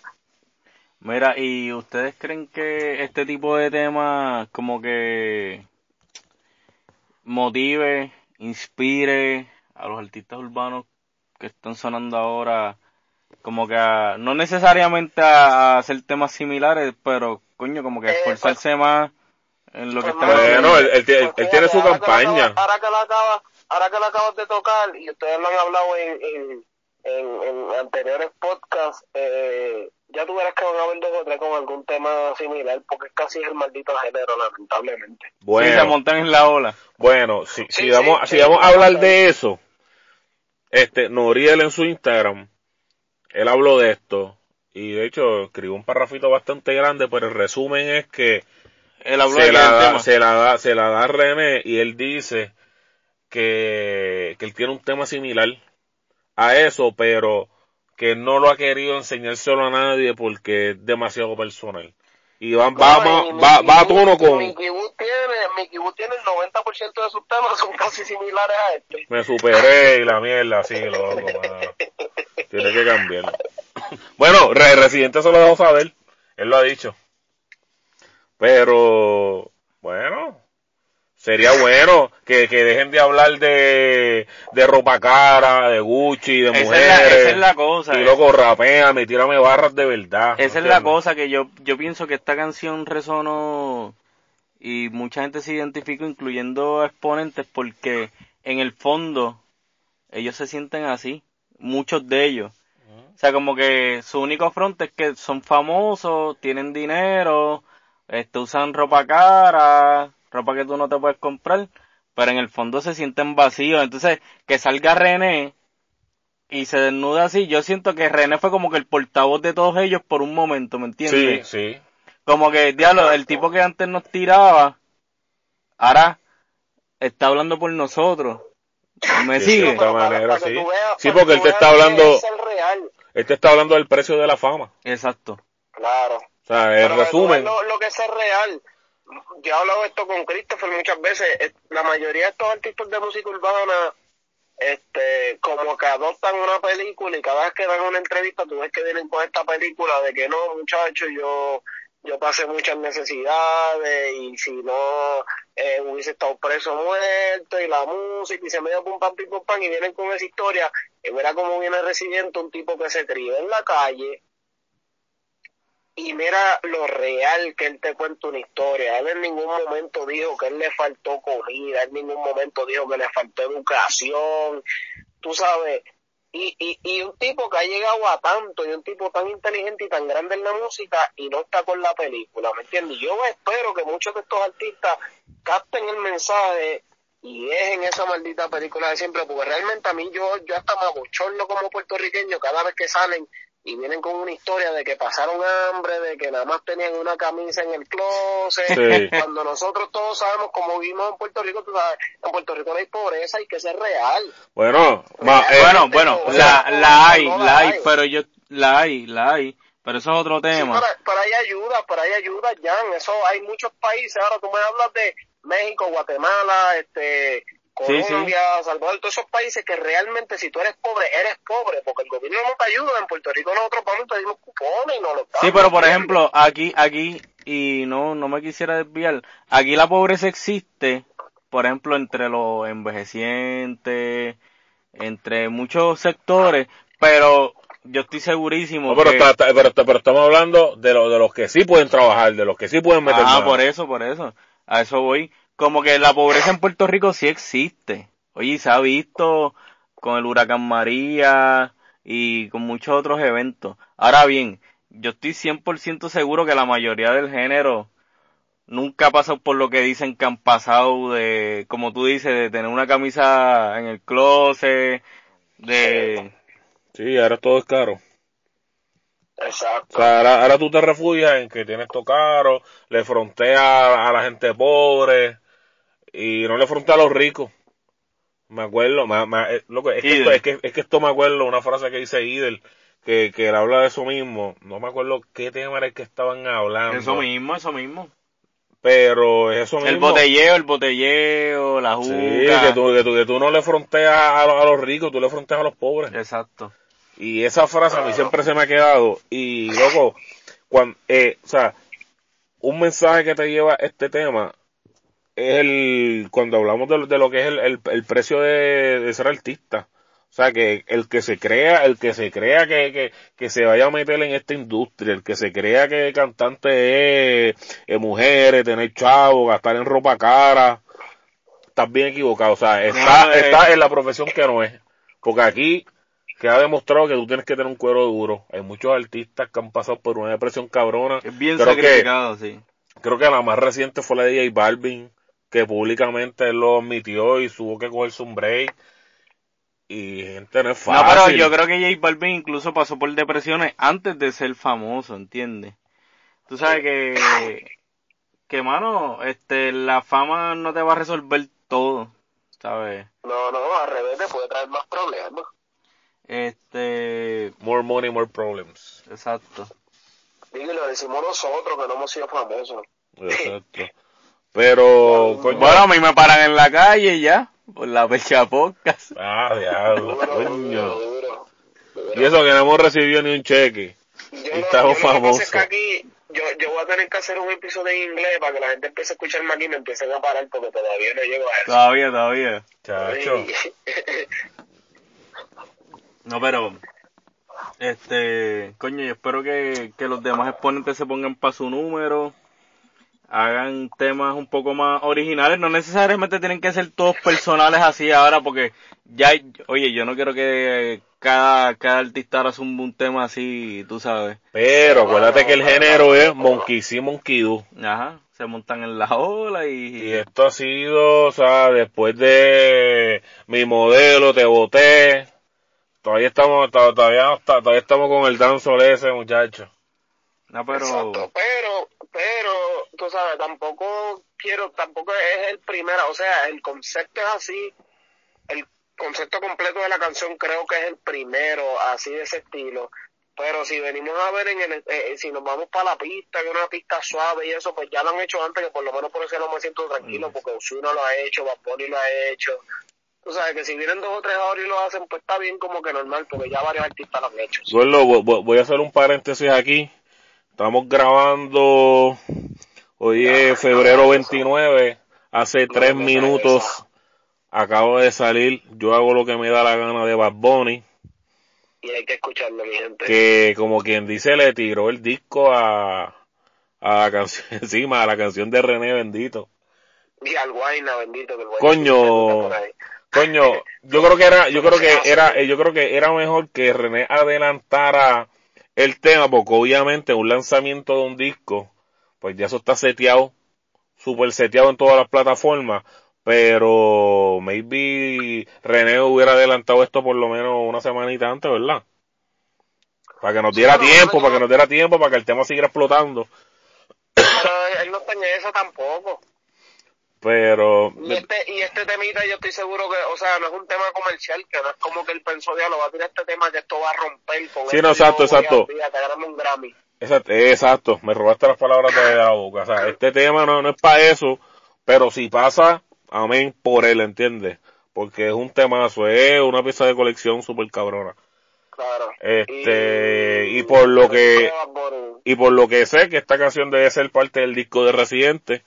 Mira, ¿y ustedes creen que este tipo de temas como que motive, inspire a los artistas urbanos que están sonando ahora, como que a- no necesariamente a, a hacer temas similares, pero coño, como que Eh, esforzarse más en lo que pues, haciendo. Bueno, él, Pues él tiene su que campaña. acabas- Ahora que lo acabas, ahora que lo acabas de tocar y ustedes lo han hablado en, en, en, en anteriores podcasts, eh, ya tú verás que van a haber dos o tres con algún tema similar porque es casi el maldito género, lamentablemente. Sí, se Bueno, montan en la ola. bueno, si, si Sí, vamos, sí, si sí, vamos a hablar sí. de eso, este, Noriel en su Instagram, él habló de esto, y de hecho escribió un parrafito bastante grande, pero el resumen es que Él habló se de la, da, se la da, se la da a René y él dice que, que él tiene un tema similar a eso, pero que no lo ha querido enseñárselo a nadie porque es demasiado personal. Y va, va, No, va, Mickey va a tono con, Mickey Wood tiene, Mickey Wood tiene el 90% de sus temas son casi similares a este. me superé y la mierda, así, loco. Tiene que cambiar. Bueno, Re- Residente se lo dejó saber, él lo ha dicho. Pero, bueno, sería bueno que, que dejen de hablar de, de ropa cara, de Gucci, de Esa es, mujeres. la, esa es la cosa. y loco, rapeame, tírame barras de verdad. Esa es la cosa que yo, yo pienso que esta canción resonó y mucha gente se identificó, incluyendo exponentes, porque en el fondo ellos se sienten así, muchos de ellos. O sea, como que su único afronte es que son famosos, tienen dinero, este, usan ropa cara, ropa que tú no te puedes comprar, pero en el fondo se sienten vacíos. Entonces, que salga René y se desnuda así, yo siento que René fue como que el portavoz de todos ellos por un momento, ¿me Sí, entiendes? sí. Como que, diablo, el tipo que antes nos tiraba, ahora está hablando por nosotros. ¿Me Sí, sigue? sí, para- manera, sí. veas- Sí, porque que él te está hablando- es el real. Este está hablando del precio de la fama. Exacto. O Claro. sea, el resumen. Lo, lo que es el real. Yo he hablado esto con Christopher muchas veces. eh, La mayoría de estos artistas de música urbana, este, como que adoptan una película y cada vez que dan una entrevista, tú ves que vienen con esta película de que no, muchachos, yo yo pasé muchas necesidades y si no eh, hubiese estado preso muerto y la música y se me dio pum pam pim pam y vienen con esa historia y mira cómo viene Residente un tipo que se crió en la calle y mira lo real que él te cuenta una historia. Él en ningún momento dijo que él le faltó comida, él en ningún momento dijo que le faltó educación, tú sabes. Y, y, y un tipo que ha llegado a tanto, y un tipo tan inteligente y tan grande en la música, y no está con la película, ¿me entiendes? Yo espero que muchos de estos artistas capten el mensaje y dejen esa maldita película de siempre, porque realmente a mí yo, yo hasta me abochorno como puertorriqueño cada vez que salen y vienen con una historia de que pasaron hambre, de que nada más tenían una camisa en el closet, Sí. [laughs] cuando nosotros todos sabemos cómo vivimos en Puerto Rico, tú sabes, en Puerto Rico no hay pobreza, hay que ser real. Bueno, ma- eh, Bueno, bueno, la, la hay, no la la hay, hay. pero yo, la hay, la hay, pero eso es otro Sí, tema. para, para ahí ayuda, para ahí ayuda, Jan. Eso hay muchos países. Ahora tú me hablas de México, Guatemala, este, Sí, Colombia, Salvador, todos esos países que realmente si tú eres pobre, eres pobre, porque el gobierno no te ayuda. En Puerto Rico nosotros vamos y pedimos cupones y no los Sí, pero por ejemplo, aquí, aquí, y no, no me quisiera desviar, aquí la pobreza existe, por ejemplo, entre los envejecientes, entre muchos sectores, pero yo estoy segurísimo no, pero, que... está- está- pero, está- pero estamos hablando de, lo, de los que sí pueden trabajar, de los que sí pueden meter Ah, mano. por eso, por eso. A eso voy. Como que la pobreza en Puerto Rico sí existe. Oye, se ha visto con el huracán María y con muchos otros eventos. Ahora bien, yo estoy 100% seguro que la mayoría del género nunca ha pasado por lo que dicen que han pasado de, como tú dices, de tener una camisa en el closet, de... Sí, ahora todo es caro. Exacto. O sea, ahora, ahora tú te refugias en que tienes todo caro, le fronteas a la gente pobre y no le fronteas a los ricos. Me acuerdo, me- me- eh, loco, es, que esto, es, que, es que esto me acuerdo, una frase que dice Idel, que, que él habla de eso mismo. No me acuerdo qué tema era el que estaban hablando. Eso mismo, eso mismo. Pero es eso mismo. El botelleo, el botelleo, la Sí, juca. que tú, que, tú, que tú no le fronteas a, a los ricos, tú le fronteas a los pobres. Exacto. Y esa frase a mí siempre se me ha quedado. Y, loco, cuando, eh, o sea, un mensaje que te lleva este tema es el, cuando hablamos de, lo- de lo que es el, el, el precio de, de ser artista. O sea, que el que se crea, el que se crea que, que, que se vaya a meter en esta industria, el que se crea que cantante es, es mujeres, tener chavo, gastar en ropa cara, estás bien equivocado. O sea, está, No, eh. está en la profesión que no es. Porque aquí queda demostrado que tú tienes que tener un cuero duro. Hay muchos artistas que han pasado por una depresión cabrona. Es bien Creo que- sí. Creo que la más reciente fue la de J Balvin, que públicamente él lo admitió y tuvo que cogerse un break. Y gente no es fácil. No, pero yo creo que J Balvin incluso pasó por depresiones antes de ser famoso, ¿entiendes? Tú sabes que, que mano, este, la fama no te va a resolver todo, ¿sabes? No, no, al revés, te puede traer más problemas. Este, More money, more problems. exacto. Y lo decimos nosotros que no hemos sido famosos. Exacto. [laughs] Pero, coño. Bueno, a mí me paran en la calle ya, por la pecha podcast. Ah, diablo, coño. Y eso que no hemos recibido ni un cheque. Yo, Y no- estamos famosos. que aquí yo, yo voy a tener que hacer un episodio en inglés para que la gente empiece a escucharme aquí y me empiecen a parar porque todavía no llego a eso. Todavía, todavía. Chacho. [laughs] No, pero, este, coño, yo espero que, que los demás exponentes se pongan para su número, hagan temas un poco más originales, no necesariamente tienen que ser todos personales así ahora, porque ya, hay- oye, yo no quiero que cada, cada artista ahora un tema así, tú sabes, Pero acuérdate que el género es Monkey See, Monkey Do. ajá, se montan en la ola Y y, esto ha sido, o sea, después de mi modelo, te boté. Todavía estamos, to- todavía, todavía estamos con el danzol ese, muchacho. No, pero, Exacto, pero, pero, tú sabes, tampoco quiero, tampoco es el primero, o sea, el concepto es así, el concepto completo de la canción creo que es el primero, así de ese estilo, pero si venimos a ver en el, eh, si nos vamos para la pista, que es una pista suave y eso, pues ya lo han hecho antes, que por lo menos por eso no me siento tranquilo, porque Ozuna lo ha hecho, Bunny lo ha hecho, tú sabes que si vienen dos o tres ahora y lo hacen, pues está bien como que normal, porque ya varios artistas lo han hecho. Vo- voy a hacer un paréntesis aquí. Estamos grabando, hoy es febrero 29, hace tres minutos acabo de salir, yo hago lo que me da la gana de Bad Bunny, Y hay que escucharlo, mi gente. que como quien dice le tiró el disco a, a la canción, [laughs] encima, a la canción de René Bendito. Y al Guayna, bendito que el Coño. Coño, yo creo que era, yo creo que [laughs] era, yo creo que era mejor que René adelantara el tema, porque obviamente un lanzamiento de un disco, pues ya eso está seteado, super seteado en todas las plataformas, pero maybe René hubiera adelantado esto por lo menos una semanita antes, ¿verdad? Para que nos Sí, diera tiempo, bueno, para que nos diera tiempo, para que el tema siguiera explotando. Pero él no está en eso tampoco. Pero, Y este, y este temita yo estoy seguro que, o sea, no es un tema comercial, que no es como que él pensó, lo va a tirar este tema que esto va a romper con Sí, esto no, y exacto, exacto. un Grammy. Exacto, exacto, me robaste las palabras de la boca. O sea, [laughs] este tema no, no es para eso, pero si pasa, amén por él, ¿entiendes? Porque es un temazo, es una pieza de colección súper cabrona. Claro. Este, y por lo que-. Y por lo que sé que esta canción debe ser parte del disco de Residente,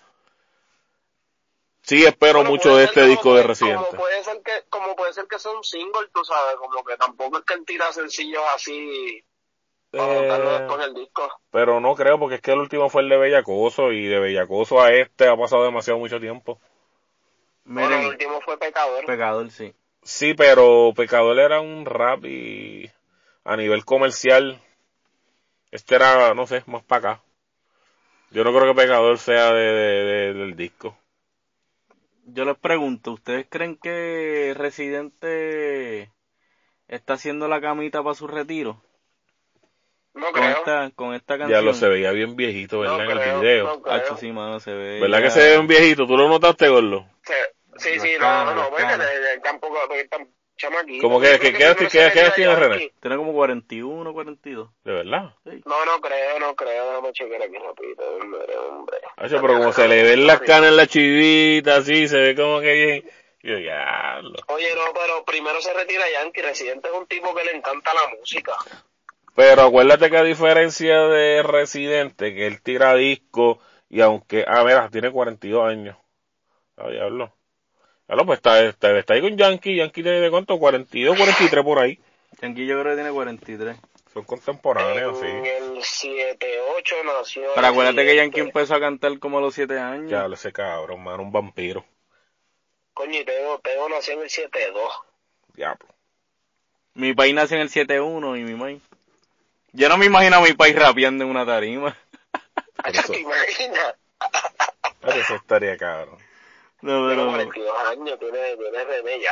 sí espero Bueno, mucho de este disco de Residente. Como puede ser que, como puede ser que sea un single, tú sabes, como que tampoco es que él tira sencillos así Eh, después en el disco. pero no creo, porque es que el último fue el de Bellacoso, y de Bellacoso a este ha pasado demasiado mucho tiempo. Bueno, el miren, último fue Pecador. pecador, sí. Sí, pero Pecador era un rap y a nivel comercial, este era, no sé, más para acá. Yo no creo que Pecador sea de, de- de- del disco. Yo les pregunto, ¿ustedes creen que Residente está haciendo la camita para su retiro? No Con creo. esta, con esta canción. Ya lo se veía bien viejito, ¿verdad? No en el video. no creo. Hacho, sí, mano, se ve. ¿Verdad ya- que se ve bien viejito? ¿Tú lo notaste, Gordo? Sí, sí, no, no, porque canas. de- de- tampoco, porque chamaquito. ¿Cómo que- que- qué edad- primero qué edad- tiene. René? Tiene como 41, 42. ¿De verdad? Sí. No, no creo, no creo, déjame chequear aquí rapidito, hombre, hombre. Pero como se le ven las canas en la chivita, así, se ve como que bien. Yo, ya, lo- Oye, no, pero primero se retira Yankee, Residente es un tipo que le encanta la música. Pero acuérdate que a diferencia de Residente, que él tira disco y aunque, ah, mira, tiene 42 años. Ah, diablo. Diablo, pues está, está, está ahí con Yankee. Yankee tiene de cuánto? 42, 43 por ahí. Yankee yo creo que tiene 43. Son contemporáneos, En sí. el 7-8 nació. Pero acuérdate que Yankee empezó a cantar como a los 7 años. Ya, ese cabrón, mano, un vampiro. Coño, y Teo, Teo nació en el 7-2. Diablo. Mi país nació en el 7-1 y mi maíz. Yo no me imagino a mi país rapeando en una tarima. [laughs] ¿Te imaginas? Eso estaría cabrón. No, pero... 42 años, tiene, tiene René ya.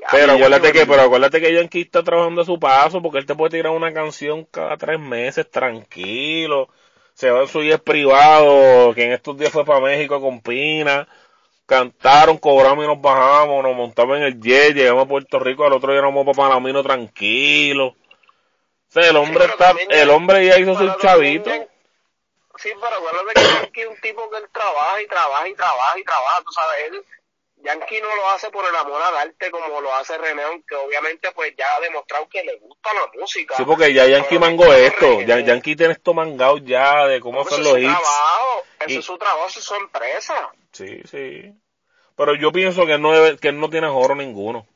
Ya, Pero yo acuérdate que, pero acuérdate que Yankee está trabajando a su paso, porque él te puede tirar una canción cada tres meses, tranquilo. Se va en su jet privado, que en estos días fue para México con Pina. Cantaron, cobramos y nos bajamos, nos montamos en el jet, llegamos a Puerto Rico, al otro día nos vamos para Panamino tranquilo. O sea, el hombre pero está, también el hombre ya hizo Pero su chavito. Sí, pero acuérdate que Yankee es un tipo que él trabaja y trabaja y trabaja y trabaja, tú sabes, él, Yankee no lo hace por el amor al arte como lo hace René, aunque obviamente pues ya ha demostrado que le gusta la música. Sí, porque ya Yankee mangó esto, ya, Yankee tiene esto mangado ya de cómo hacer es los su hits. trabajo, ese Y- es su trabajo, esa es su empresa. Sí, sí. Pero yo pienso que él no debe, que él no tiene joro ninguno.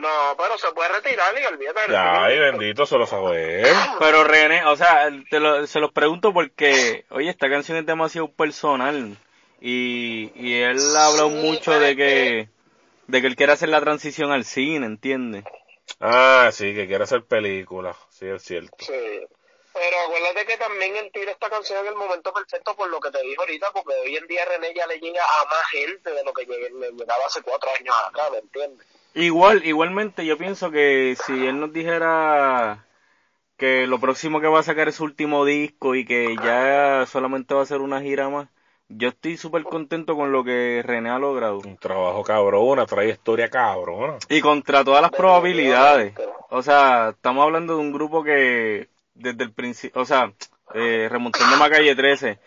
No, pero se puede retirar y olvídate. Ya, ay, bendito, se lo sabe él. Pero René, o sea, te lo- se los pregunto porque, oye, esta canción es demasiado personal y, y él ha hablado Sí, mucho de que, de que él quiere hacer la transición al cine, ¿entiendes? Ah, sí, que quiere hacer película. Sí, es cierto. Sí. Pero acuérdate que también él tira esta canción en el momento perfecto por lo que te dijo ahorita, porque hoy en día René ya le llega a más gente de lo que le llegaba hace cuatro años acá, ¿me entiendes? Igual, igualmente yo pienso que si él nos dijera que lo próximo que va a sacar es su último disco y que ya solamente va a ser una gira más, yo estoy súper contento con lo que René ha logrado. Un trabajo cabrón, una trayectoria cabrona. Y contra todas las probabilidades. O sea, estamos hablando de un grupo que desde el principio, o sea, eh, remontándome a calle 13,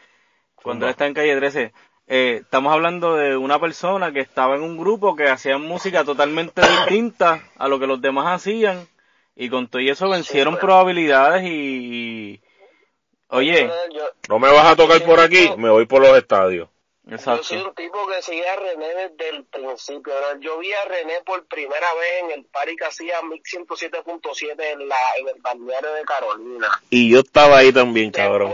cuando él está en calle 13, eh, estamos hablando de una persona que estaba en un grupo que hacía música totalmente distinta a lo que los demás hacían y con todo y eso vencieron probabilidades y, y- oye, Yo, No me vas a tocar por aquí, me voy por los estadios. yo exacto. soy un tipo que sigue a René desde el principio. ¿verdad? Yo vi a René por primera vez en el party que hacía Mix 107.7 en, la, en el balneario de Carolina. Y yo estaba ahí también, cabrón.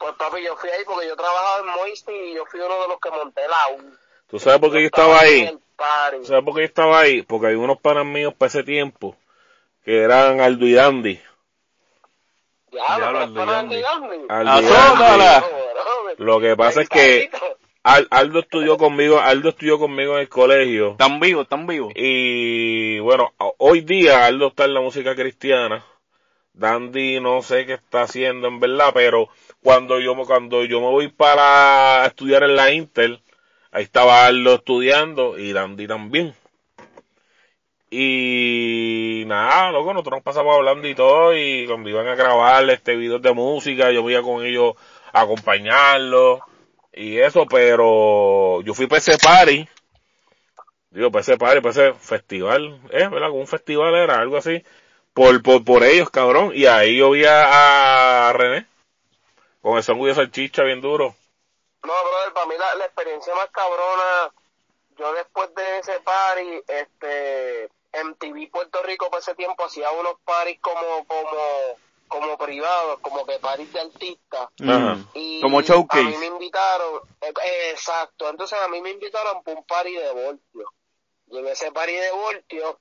Pues papi, yo fui ahí porque yo trabajaba en Moisty y yo fui uno de los que monté la U. ¿Tú sabes por qué yo estaba estaba ahí? el party. ¿Tú ¿Sabes por qué yo estaba ahí? Porque hay unos panas míos para ese tiempo que eran Aldo y Dandy. Diablo, Diablo, pero Aldo. Aldo. Aldo y. Dandy. Lo que pasa es que Al- Aldo estudió conmigo, Aldo estudió conmigo en el colegio. Están vivos, están vivos. Y bueno, hoy día Aldo está en la música cristiana. Dandy no sé qué está haciendo en verdad, pero cuando yo, cuando yo me voy para estudiar en la Intel, ahí estaba Aldo estudiando y Dandy también. Y nada, loco, nosotros nos pasamos hablando y todo, y cuando iban a grabar este video de música, yo iba con ellos a acompañarlos y eso, pero yo fui para ese party, digo, para ese party, para ese festival, eh, ¿verdad? Como un festival era, algo así, por, por, por ellos, cabrón, y ahí yo vi a René, con el sanguíneo de salchicha bien duro. No, brother, para mí la, la experiencia más cabrona, yo después de ese party, este, MTV Puerto Rico para ese tiempo hacía unos parties como, como, como privados, como que parties de artistas. Ajá. Y Como A mí showcase. me invitaron, eh, exacto, entonces a mí me invitaron para un party de Voltio. Y en ese party de Voltio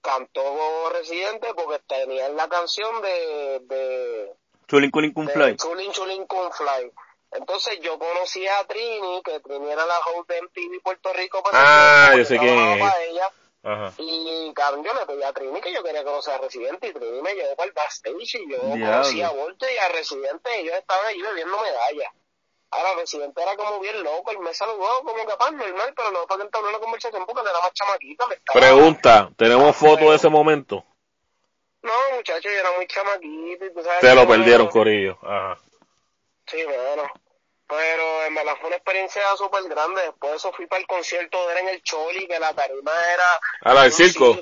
cantó Residente porque tenían la canción de, de, Chulin Culin Kun Fly. Chulin Chulin Kun Fly. Entonces yo conocí a Trini, que Trini era la host de MTV Puerto Rico. para Ah, yo sé yo quién es. ella. Ajá. Y cabrón, yo le pedí a Trini que yo quería conocer a Residente y Trini me llevó para el backstage y yo Diablo. conocí a Voltio y a Residente y ellos estaban allí bebiendo medallas. Ahora Residente era como bien loco, él me saludó como capaz normal, pero no para que entabló una conversación porque era más estaba- Pregunta, ¿tenemos fotos de ese momento? No, muchacho, yo era muy chamaquito y tú sabes. Se lo perdieron, Corillo. Ajá. Sí, bueno. Pero en verdad fue una experiencia súper grande. Después de eso fui para el concierto de él en el Choli, que la tarima era... Ah, la del circo. Yo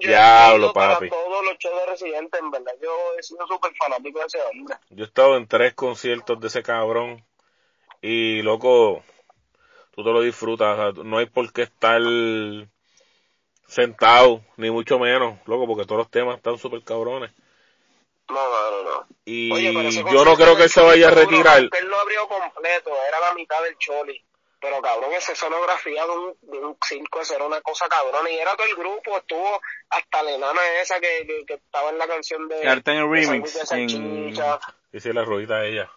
he Diablo, ido para papi. todos los shows de Residente, en verdad. Yo he sido súper fanático de ese hombre. Yo he estado en tres conciertos de ese cabrón. Y loco, tú te lo disfrutas, o sea, no hay por qué estar sentado, ni mucho menos, loco, porque todos los temas están súper cabrones. No, no, no. Y Oye, yo no creo que él se vaya a retirar. Él lo abrió completo, era la mitad del Choli. Pero cabrón, esa escenografía de un, de un circo, esa era una cosa cabrona. Y era todo el grupo, estuvo hasta la enana esa que, que, que estaba en la canción de... Arte en el de remix, de en- la ruedita a ella.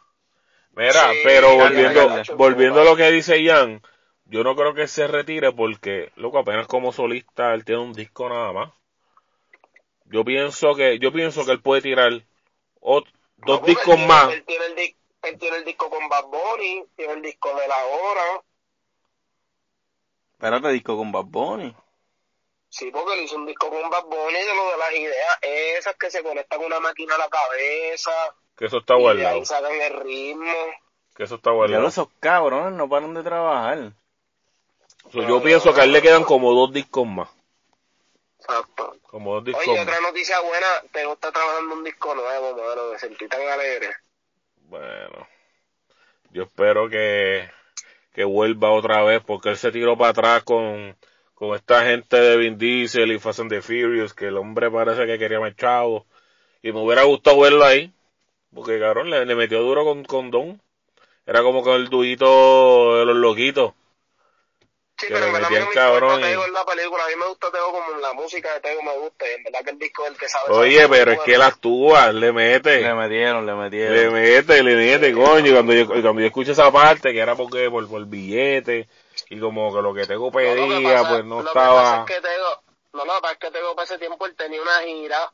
Mira, Sí, pero volviendo, volviendo a lo que dice Ian, yo no creo que se retire porque, loco, apenas como solista él tiene un disco nada más. Yo pienso que, yo pienso que él puede tirar dos discos tiene- más. Él tiene, el, di- él tiene el disco con Bad Bunny, tiene el disco de la hora. Espérate, disco con Bad Bunny. Sí, porque él hizo un disco con Bad Bunny de lo de las ideas esas que se conectan una máquina a la cabeza. Que eso está y guardado. ahí sacan el ritmo. Que eso está Ya guardado. esos cabrones no paran de trabajar. So, yo pienso que a él le quedan como dos discos más. Exacto. Como dos discos Oye, más. otra noticia buena, Tego está trabajando un disco nuevo, mano, me sentí tan alegre. Bueno, yo espero que, que vuelva otra vez porque él se tiró para atrás con, con esta gente de Vin Diesel y Fast and the Furious, que el hombre parece que quería más chavo. Y me hubiera gustado verlo ahí, porque cabrón, le, le metió duro con, con Don. Era como con el duito de los loquitos. Sí, pero le en verdad a mí no metían me cabrón importa y- Tego en la película, a mí me gusta Tego como la música de Tego me gusta, y en verdad que el disco es el que sabe. Oye, sabe pero es que él actúa, le mete. Le metieron, le Le metieron. mete, le mete, coño. Y cuando yo, cuando yo escuché esa parte, que era porque por, por billete, y como que lo que No, que pedía, pasa- pues no lo que pasa estaba. es que Tego, no, pasa es que Tego para ese tiempo él tenía una gira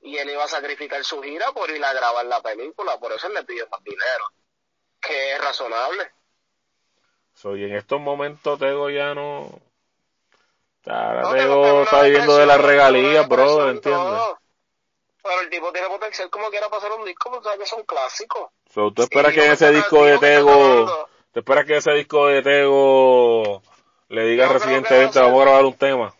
y él iba a sacrificar su gira por ir a grabar la película, por eso él le pidió más dinero, que es razonable. So, y en estos momentos Tego ya no. Ahora No, Tego está viviendo de las regalías, bro, ¿entiendes? Pero el tipo tiene potencial como quiera para hacer un disco, porque sabes que son clásicos. So, tú esperas Sí, que en ese disco de Tego, tú esperas que ese disco de Tego le diga recientemente, vamos a grabar un tema.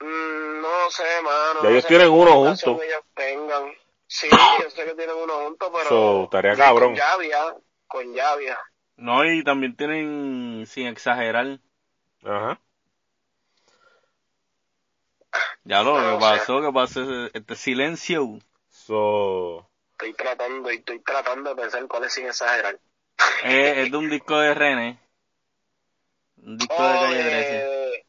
Mm, no sé, mano. Ya no ellos sé tienen uno juntos. ellos tengan. Sí, [coughs] yo sé que tienen uno juntos, pero... So, estaría y cabrón. Con Llavia, con Llavia. No, y también tienen, sin exagerar, Ajá. ya lo No que pasó, que pasó ese- este silencio. So, Estoy tratando, y estoy tratando de pensar cuál es sin exagerar. Es, es de un disco de René. Un disco de Oh, Calle de, 13.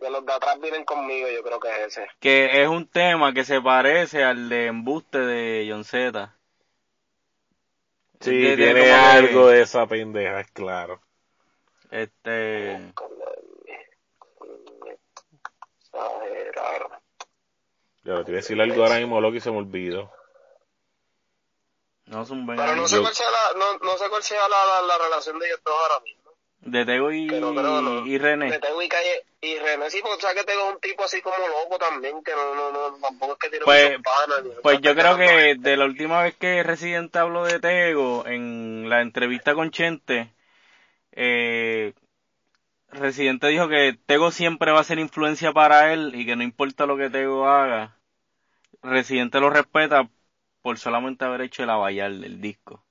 de los de atrás vienen conmigo, yo creo que es ese. Que es un tema que se parece al de Embuste de John Z. sí, De- de- tiene algo de esa pendeja, es claro. Este. Lo te iba a decir algo ahora mismo, loco, y se me olvidó. No son Pero no sé cuál sea la, no, no sé cuál sea la, la, la relación de ellos dos ahora mismo. De Tego y, no. y René. De Tego y Calle y René, sí, porque sabes que Tego es un tipo así como loco también, que no, no, no, tampoco es que tiene Pues- panas. Pues yo creo que de la última vez que Residente habló de Tego, en la entrevista con Chente, eh, Residente dijo que Tego siempre va a ser influencia para él y que no importa lo que Tego haga, Residente lo respeta por solamente haber hecho el avallar del disco.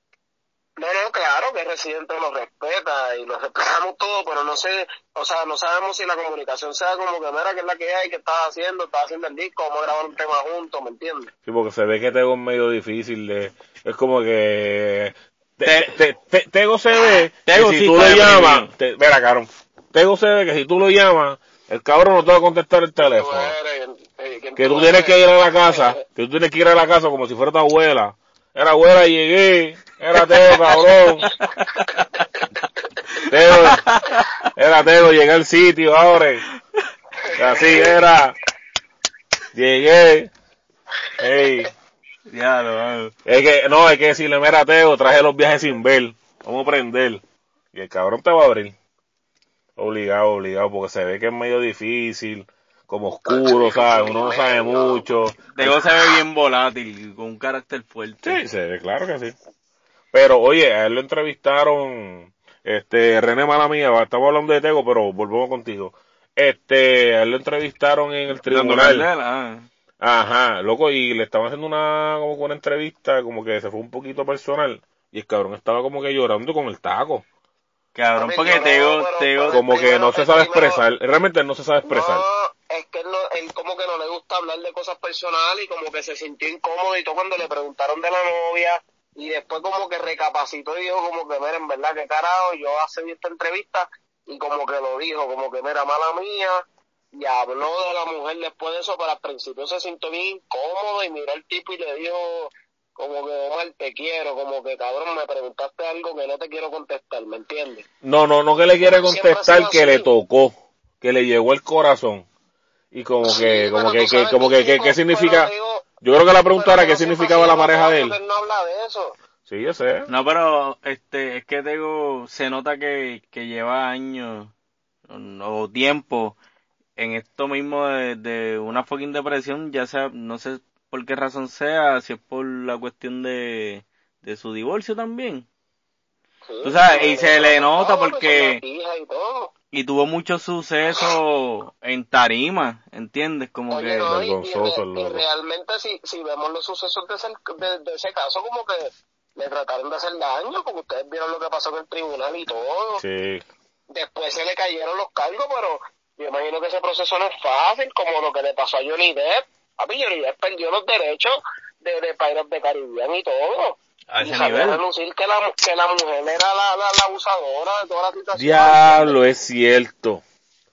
No, no, claro que Residente lo respeta y lo respetamos todo, pero no sé, o sea, no sabemos si la comunicación sea como que, mira, que es la que hay, que estás haciendo, estás haciendo el disco, vamos a grabar un tema juntos, ¿me entiendes? Sí, porque se ve que Tego es medio difícil de... Es como que... Te- te- te- Tego se ve Tego que si tú lo llamas... Mira, cabrón. Tego se ve que si tú lo llamas, el cabrón no te va a contestar el Tú teléfono. eh, ¿quién Que tú tienes que ir a la casa, que tú tienes que ir a la casa como si fuera tu abuela. Era abuela, llegué. Era Tego, cabrón. Tego, era Tego, llegué al sitio ahora. Así era. Llegué. Ey. Ya lo Es que, no, hay que decirle, mira, Teo, traje los viajes sin ver. Vamos a prender. Y el cabrón te va a abrir. Obligado, obligado, porque se ve que es medio difícil, como oscuro, ¿sabes? Uno no sabe mucho. Tego se ve bien volátil, con un carácter fuerte. Sí, se ve, claro que sí. Pero, oye, a él lo entrevistaron, este, René Malamía, estamos hablando de Tego, pero volvemos contigo. Este, a él lo entrevistaron en el tribunal. ah. Ajá, loco, y le estaban haciendo una, como que una entrevista, como que se fue un poquito personal, y el cabrón estaba como que llorando con el taco. Cabrón, porque Tego, Tego, Como que no se sabe expresar. Realmente no se sabe expresar. Es que él, no- él como que no le gusta hablar de cosas personales y como que se sintió incómodo y todo cuando le preguntaron de la novia y después como que recapacitó y dijo como que, mira, en verdad, que carajo, yo hace esta entrevista y como que lo dijo, como que, mira, mala mía, y habló de la mujer después de eso, pero al principio se sintió bien incómodo y miró al tipo y le dijo como que, Omar, te quiero, como que, cabrón, me preguntaste algo que no te quiero contestar, ¿me entiendes? No, no, no que le quiere contestar que le tocó, que le llegó el corazón. Y como que, como que, que- como que que, ¿qué significa? digo, Yo creo que la pregunta era qué significaba la pareja de él. no habla de eso. Sí, yo sé. No, pero este es que Tego se nota que, que lleva años o, tiempo en esto mismo de, de una fucking depresión, ya sea, no sé por qué razón sea, si es por la cuestión de, de su divorcio también. Sí, Tú sabes, y se le nota no, porque- y todo. Y tuvo mucho suceso en tarima, ¿entiendes? Como Oye, que... no, y, y y realmente si, si vemos los sucesos de ese, de, de ese caso, como que le trataron de hacer daño, como ustedes vieron lo que pasó en el tribunal y todo. Sí. Después se le cayeron los cargos, pero yo imagino que ese proceso no es fácil, como lo que le pasó a Johnny Depp. A mí Johnny Depp perdió los derechos de, de Pirates de Caribbean y todo. A y ese a nivel. relucir que la, que la mujer era la, la, la abusadora de toda la situación. Diablo, es cierto.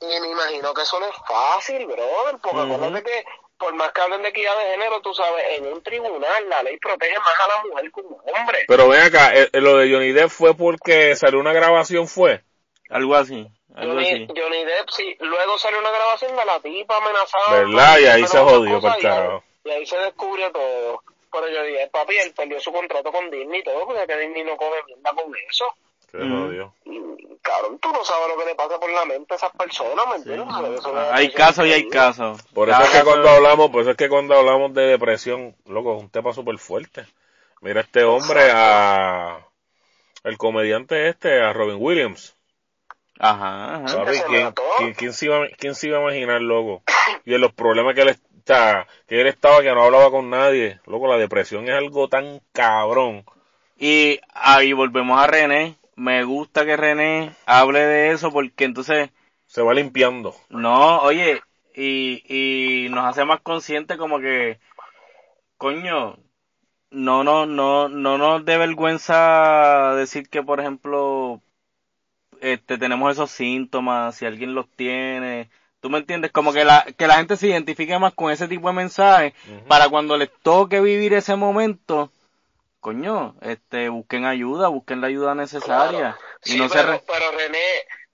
Y me imagino que eso no es fácil, brother, porque acuérdate que por más que hablen de equidad de género, tú sabes, en un tribunal la ley protege más a la mujer que un hombre. Pero ven acá, eh, eh, lo de Johnny Depp fue porque salió una grabación, fue. Algo así, algo Johnny, así. Johnny Depp, sí, luego salió una grabación de la tipa amenazada. ¿Verdad? Y ahí se jodió pa'l y ahí- se descubrió todo. Pero yo dije, papi, él perdió su contrato con Disney y todo, porque que Disney no come mierda con eso. Y, cabrón, tú no sabes lo que le pasa por la mente a esas personas, ¿me entiendes? Hay casos y hay casos. Por eso Cada es que caso- cuando hablamos, por eso es que cuando hablamos de depresión, loco, es un tema súper fuerte. Mira este hombre a el comediante este, a Robin Williams. Ajá, ajá. ¿quién, quién, quién se iba, quién se iba a imaginar, loco? Y en los problemas que él está, que él estaba, que no hablaba con nadie. Loco, la depresión es algo tan cabrón. Y ahí volvemos a René. Me gusta que René hable de eso porque entonces, Se va limpiando. no, oye, y, y nos hace más conscientes como que, coño, no, no, no, no nos dé vergüenza decir que, por ejemplo, este, tenemos esos síntomas, si alguien los tiene. ¿Tú me entiendes? Como que la, que la gente se identifique más con ese tipo de mensajes para cuando les toque vivir ese momento, coño, este, busquen ayuda, busquen la ayuda necesaria. Claro. Y Sí, no se pero, re- pero René,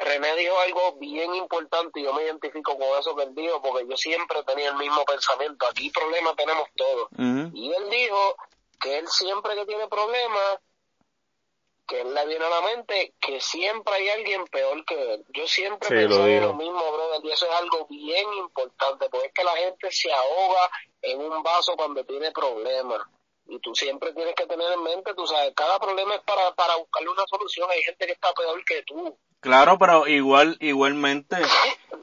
René dijo algo bien importante y yo me identifico con eso que él dijo porque yo siempre tenía el mismo pensamiento. Aquí problemas tenemos todos. Y él dijo que él siempre que tiene problemas, que él le viene a la mente que siempre hay alguien peor que él. Yo siempre Sí, pensé lo lo mismo, y eso es algo bien importante, porque es que la gente se ahoga en un vaso cuando tiene problemas. Y tú siempre tienes que tener en mente, tú sabes, cada problema es para, para buscarle una solución. Hay gente que está peor que tú. Claro, pero igual, igualmente,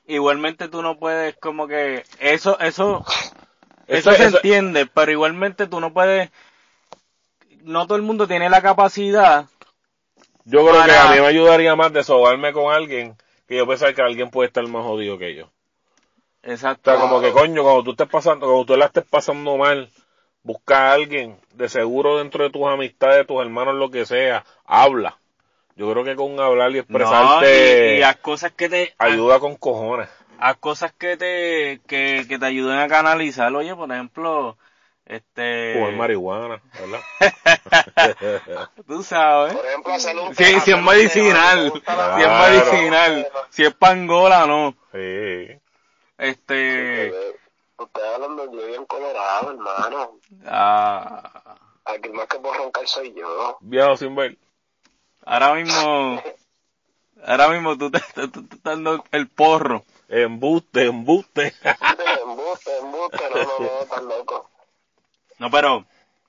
igualmente tú no puedes como que, eso, eso, eso, Eso- se eso- entiende, pero igualmente tú no puedes, no todo el mundo tiene la capacidad Yo creo que Para- a mí me ayudaría más desahogarme con alguien que yo pensar que alguien puede estar más jodido que yo. O Exacto. sea, como que coño, cuando tú estés pasando, cuando tú la estés pasando mal, busca a alguien, de seguro dentro de tus amistades, tus hermanos, lo que sea, habla. Yo creo que con hablar y No, expresarte y, cosas que te, ayuda con cojones. haz cosas que te, que, que te ayuden a canalizar. Oye, por ejemplo, este, Fumar marihuana, ¿verdad? [laughs] tú sabes. Por ejemplo, hacer un Si, si es medicinal, la- si es Claro. medicinal, si es pangola, no. sí. Este, Ustedes hablan de yo bien colorado, hermano. ah, Aquí más que por roncar soy yo. Viejo sin ver. ahora mismo, ahora mismo tú te, tú estás dando el porro. Embuste, embuste. embuste, embuste, no, no, no, estás loco. No, pero,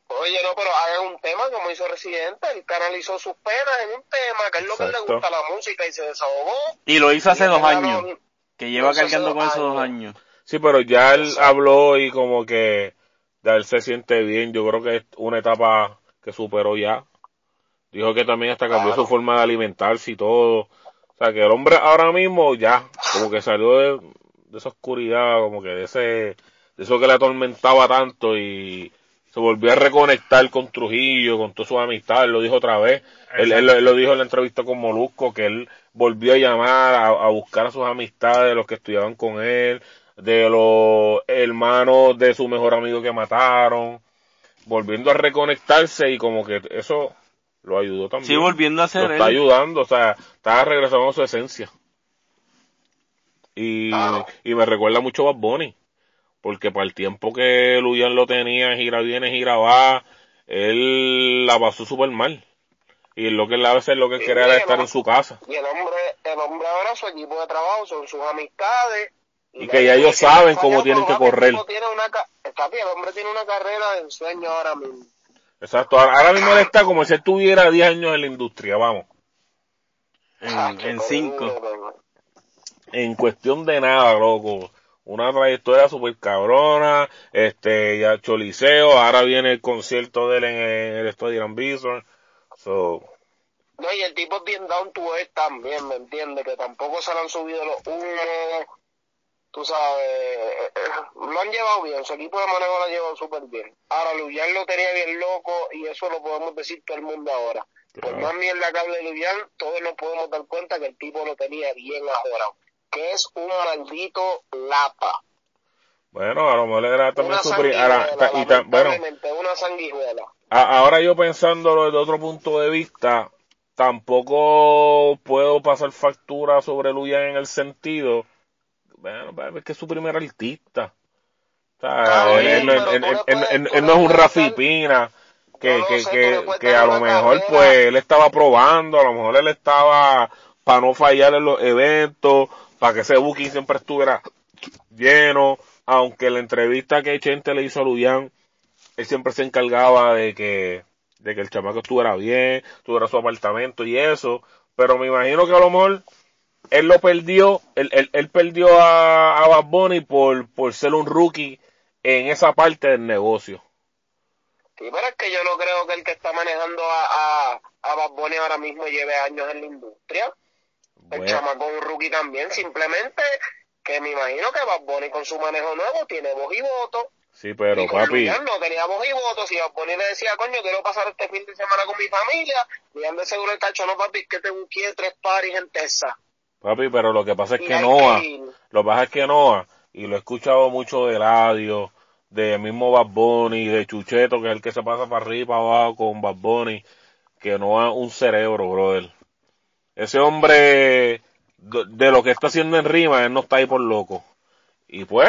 Oye, no, pero hagan un tema como hizo Residente, él canalizó sus penas en un tema, que es lo que le gusta la música y se desahogó. y lo hizo hace dos años, que lleva cargando con esos dos años. Sí, pero ya él Exacto. habló y como que ya él se siente bien. Yo creo que es una etapa que superó ya. Dijo que también hasta cambió su forma de alimentarse y todo. O sea, que el hombre ahora mismo ya, como que salió de, de esa oscuridad, como que de ese, de eso que le atormentaba tanto y se volvió a reconectar con Trujillo, con todas sus amistades, lo dijo otra vez. Él, él, lo dijo en la entrevista con Molusco, que él volvió a llamar a, a buscar a sus amistades, los que estudiaban con él, de los hermanos de su mejor amigo que mataron, volviendo a reconectarse y como que eso lo ayudó también. Sí, volviendo a ser Lo está ayudando, o sea, está regresando a su esencia. Y, y me recuerda mucho a Bad Bunny, porque para el tiempo que Luyan lo tenía, gira viene, gira va, él la pasó súper mal. Y lo que él a veces lo que quería era estar en su casa. Y el hombre, el hombre ahora su equipo de trabajo son sus amistades. Y, que ya ellos saben cómo tienen que correr. Tiene una, está bien, el hombre tiene una carrera de ensueño ahora mismo. Exacto, ahora mismo él está como si estuviera 10 años en la industria, vamos. En 5. En cuestión de nada, loco. Una trayectoria super cabrona, este, ya Choliseo, ahora viene el concierto de él en el Estadio Gran Bison. So, no, y el tipo es bien down to earth también, ¿me entiendes? Que tampoco se le han subido los humos, tú sabes, lo han llevado bien, su equipo de manejo lo ha llevado súper bien. Ahora, Luyan lo tenía bien loco y eso lo podemos decir todo el mundo ahora. Por más mierda que hable Luyan, todos nos podemos dar cuenta que el tipo lo tenía bien ajorado. Que es un maldito lapa. Bueno, a lo mejor era también su y bueno, una sanguijuela. ahora yo pensándolo desde otro punto de vista, tampoco puedo pasar factura sobre Luyan en el sentido bueno, es que es su primer artista. O sea, él, no es un Rafi Pina que, que, que, que a lo mejor pues él estaba probando, a lo mejor él estaba para no fallar en los eventos, para que ese booking siempre estuviera lleno, aunque la entrevista que Chente le hizo a Luyan, él siempre se encargaba de que, de que el chamaco estuviera bien, tuviera su apartamento y eso, pero me imagino que a lo mejor él lo perdió, él, él, él perdió a, a Bad Bunny por, por ser un rookie en esa parte del negocio. Sí, pero es que yo no creo que el que está manejando a, a, a Bad Bunny ahora mismo lleve años en la industria. El chamaco un rookie también, simplemente que me imagino que Bad Bunny con su manejo nuevo tiene voz y voto. Sí, pero papi. no tenía voz y voto. Si Bad Bunny le decía, coño, quiero pasar este fin de semana con mi familia, y de seguro el tacho, no papi, que te busqué tres paris en Texas. Papi, pero lo que pasa es que Noah, lo que pasa es que Noah, y lo he escuchado mucho de radio, de mismo Bad Bunny, de Chucheto, que es el que se pasa para arriba y para abajo con Bad Bunny, que Noah un cerebro, brother. Ese hombre, de lo que está haciendo en rima, él no está ahí por loco. Y pues,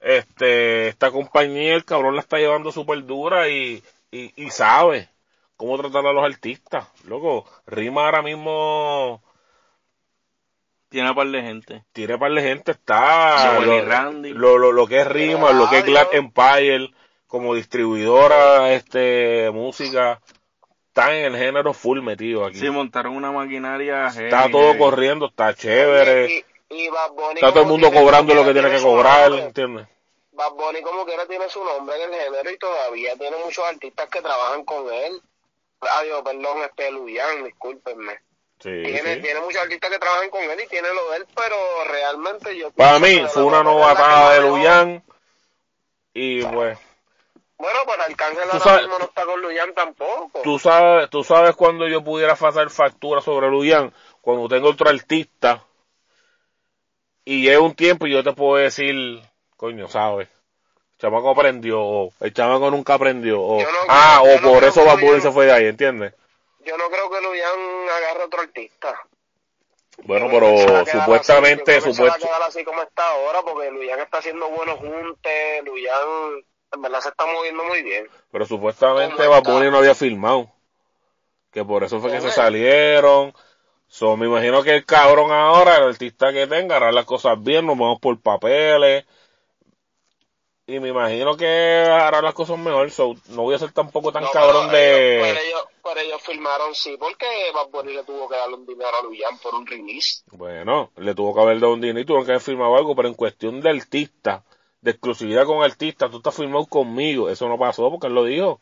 este, esta compañía, el cabrón la está llevando súper dura y, y, y sabe cómo tratar a los artistas. Loco, rima ahora mismo tiene par de gente. Tiene par de gente, está lo, Randy. Lo, lo, lo, que es Rima, lo que es Glad Empire, como distribuidora, este, música, está en el género full metido aquí. Sí, montaron una maquinaria. Está todo corriendo, está chévere. está todo el mundo cobrando lo que tiene que cobrar, ¿entiendes? Bad Bunny como quiera tiene su nombre en el género y todavía tiene muchos artistas que trabajan con él. Adiós, perdón, este Luyan, discúlpenme tiene, tiene muchos artistas que trabajan con él y tiene lo de él, pero realmente yo... Para mí fue una novatada de Luyan y pues... Bueno, pues Arcángel ahora mismo no está con Luyan tampoco. Tú sabes, tú sabes cuando yo pudiera hacer factura sobre Luyan, cuando tengo otro artista y lleva un tiempo y yo te puedo decir, coño, sabes, el chamaco aprendió, o el chamaco nunca aprendió, o, ah, o por eso Babur se fue de ahí, ¿entiendes? yo no creo que Luyan agarre otro artista. Bueno, pero supuestamente, supuestamente. Se va a así como está ahora, porque Luyan está haciendo buenos juntes, Luyan en verdad se está moviendo muy bien. Pero supuestamente Babuni no había filmado. Que por eso fue que se salieron. So, me imagino que el cabrón ahora, el artista que tenga, hará las cosas bien, nos vamos por papeles, y me imagino que hará las cosas mejor, so, no voy a ser tampoco tan cabrón de... Ellos, ellos, pero ellos filmaron, sí, porque Bad Bunny le tuvo que darle un dinero a Luyan por un release. Bueno, le tuvo que haber dado un dinero y tuvo que haber firmado algo, pero en cuestión de artista, de exclusividad con artista, tú estás firmado conmigo, eso no pasó porque él lo dijo.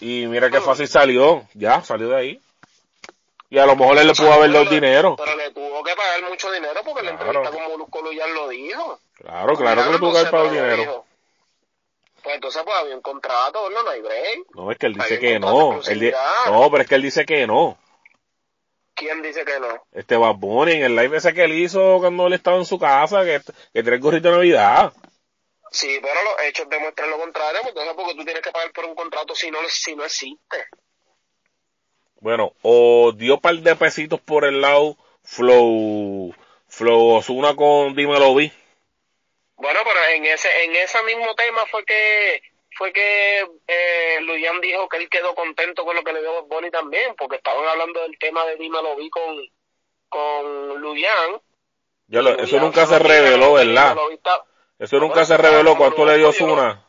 Y mira qué fácil salió, ya, salió de ahí. Y a lo mejor él le pudo haber dado dinero. Pero le tuvo que pagar mucho dinero porque la Claro. entrevista con Molusco Luyan lo dijo. Claro, claro que le tuvo que haber pagado dinero. Pues entonces pues había un contrato, no, no hay break. No, es que él dice que no. Él no, pero es que él dice que no. ¿Quién dice que no? Este Bad Bunny en el live ese que él hizo cuando él estaba en su casa, que, que tiene el gorrito de Navidad. Sí, pero los hechos demuestran lo contrario, entonces porque tú tienes que pagar por un contrato si no, si no existe. Bueno, o dio par de pesitos por el lado Flow, Flow Osuna con Dímelo Vi. Bueno, pero en ese en ese mismo tema fue que fue que eh, Luyan dijo que él quedó contento con lo que le dio Bunny también, porque estaban hablando del tema de Dímelo vi con con Luyan. Ya lo- eso nunca se reveló, ¿verdad? Está- Eso nunca se reveló cuánto le dio Osuna.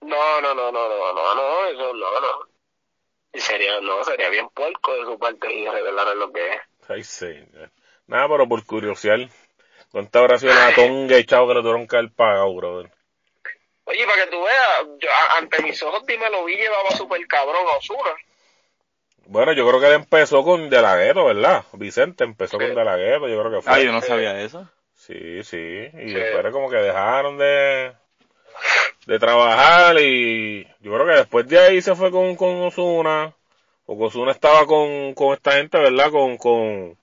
No, no, no, no, no, no, no, eso no, no. Sería, no, sería bien puerco de su parte y revelar lo que es. Ay, sí. Nada, pero por curiosidad. ¿Cuánta habrá sido la tonga y chavo que le tuvieron que haber pagado, brother? Oye, para que tú veas, yo, ante mis ojos, dímelo, vi llevaba super cabrón a Osuna. Bueno, yo creo que él empezó con De La Ghetto, ¿verdad? Vicente empezó Sí. con De La Ghetto, yo creo que fue. Ah, yo no sabía eso. Sí, sí. Y Sí. después como que dejaron de, de trabajar y yo creo que después de ahí se fue con, con Osuna. Porque Osuna estaba con, con esta gente, ¿verdad? Con, con,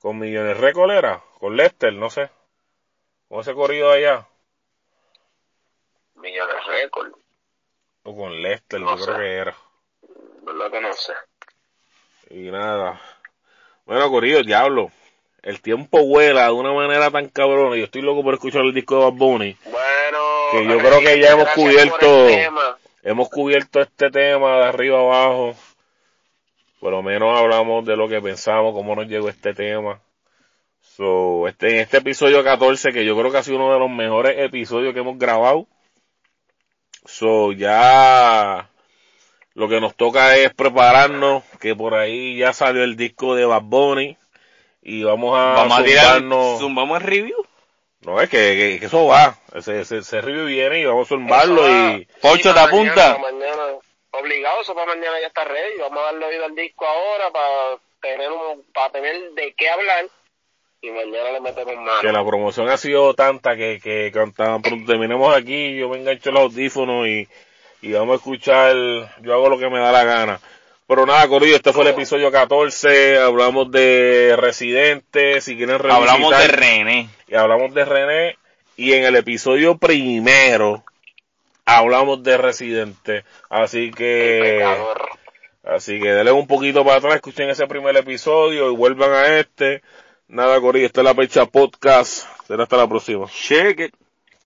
con Millones Record era, con Lester, no sé. Con ese corrido allá. Millones récord, O con Lester, No yo creo que era. ¿verdad que no sé? Y nada. Bueno, Corillo, diablo. El tiempo vuela de una manera tan cabrona. Yo estoy loco por escuchar el disco de Bad Bunny. Bueno, Que yo creo que ya hemos cubierto-. Hemos cubierto este tema de arriba abajo. Por lo menos hablamos de lo que pensamos, cómo nos llegó este tema. So, este, en este episodio 14, que yo creo que ha sido uno de los mejores episodios que hemos grabado. So, ya lo que nos toca es prepararnos, que por ahí ya salió el disco de Bad Bunny. Y vamos a Vamos a zumbarnos- zumbamos el review. No, es que, que- que eso va. Ese, ese, ese review viene y vamos a zumbarlo y... Pocho, te apunta. mañana. obligado, eso para mañana ya está ready. Vamos a darle oído al disco ahora para tener un, para tener de qué hablar y mañana le metemos mano. que la promoción ha sido tanta que, que, pronto terminemos aquí, yo me engancho los audífonos y, y vamos a escuchar, yo hago lo que me da la gana. Pero nada, Corillo, este fue el episodio 14, hablamos de Residente, si quieren revisitar, Hablamos de René. y hablamos de René, y en el episodio primero hablamos de Residente, así que... Así que denle un poquito para atrás, escuchen ese primer episodio y vuelvan a este. Nada, Corillo, esta es la Pecha Podcast. Será hasta la próxima. It.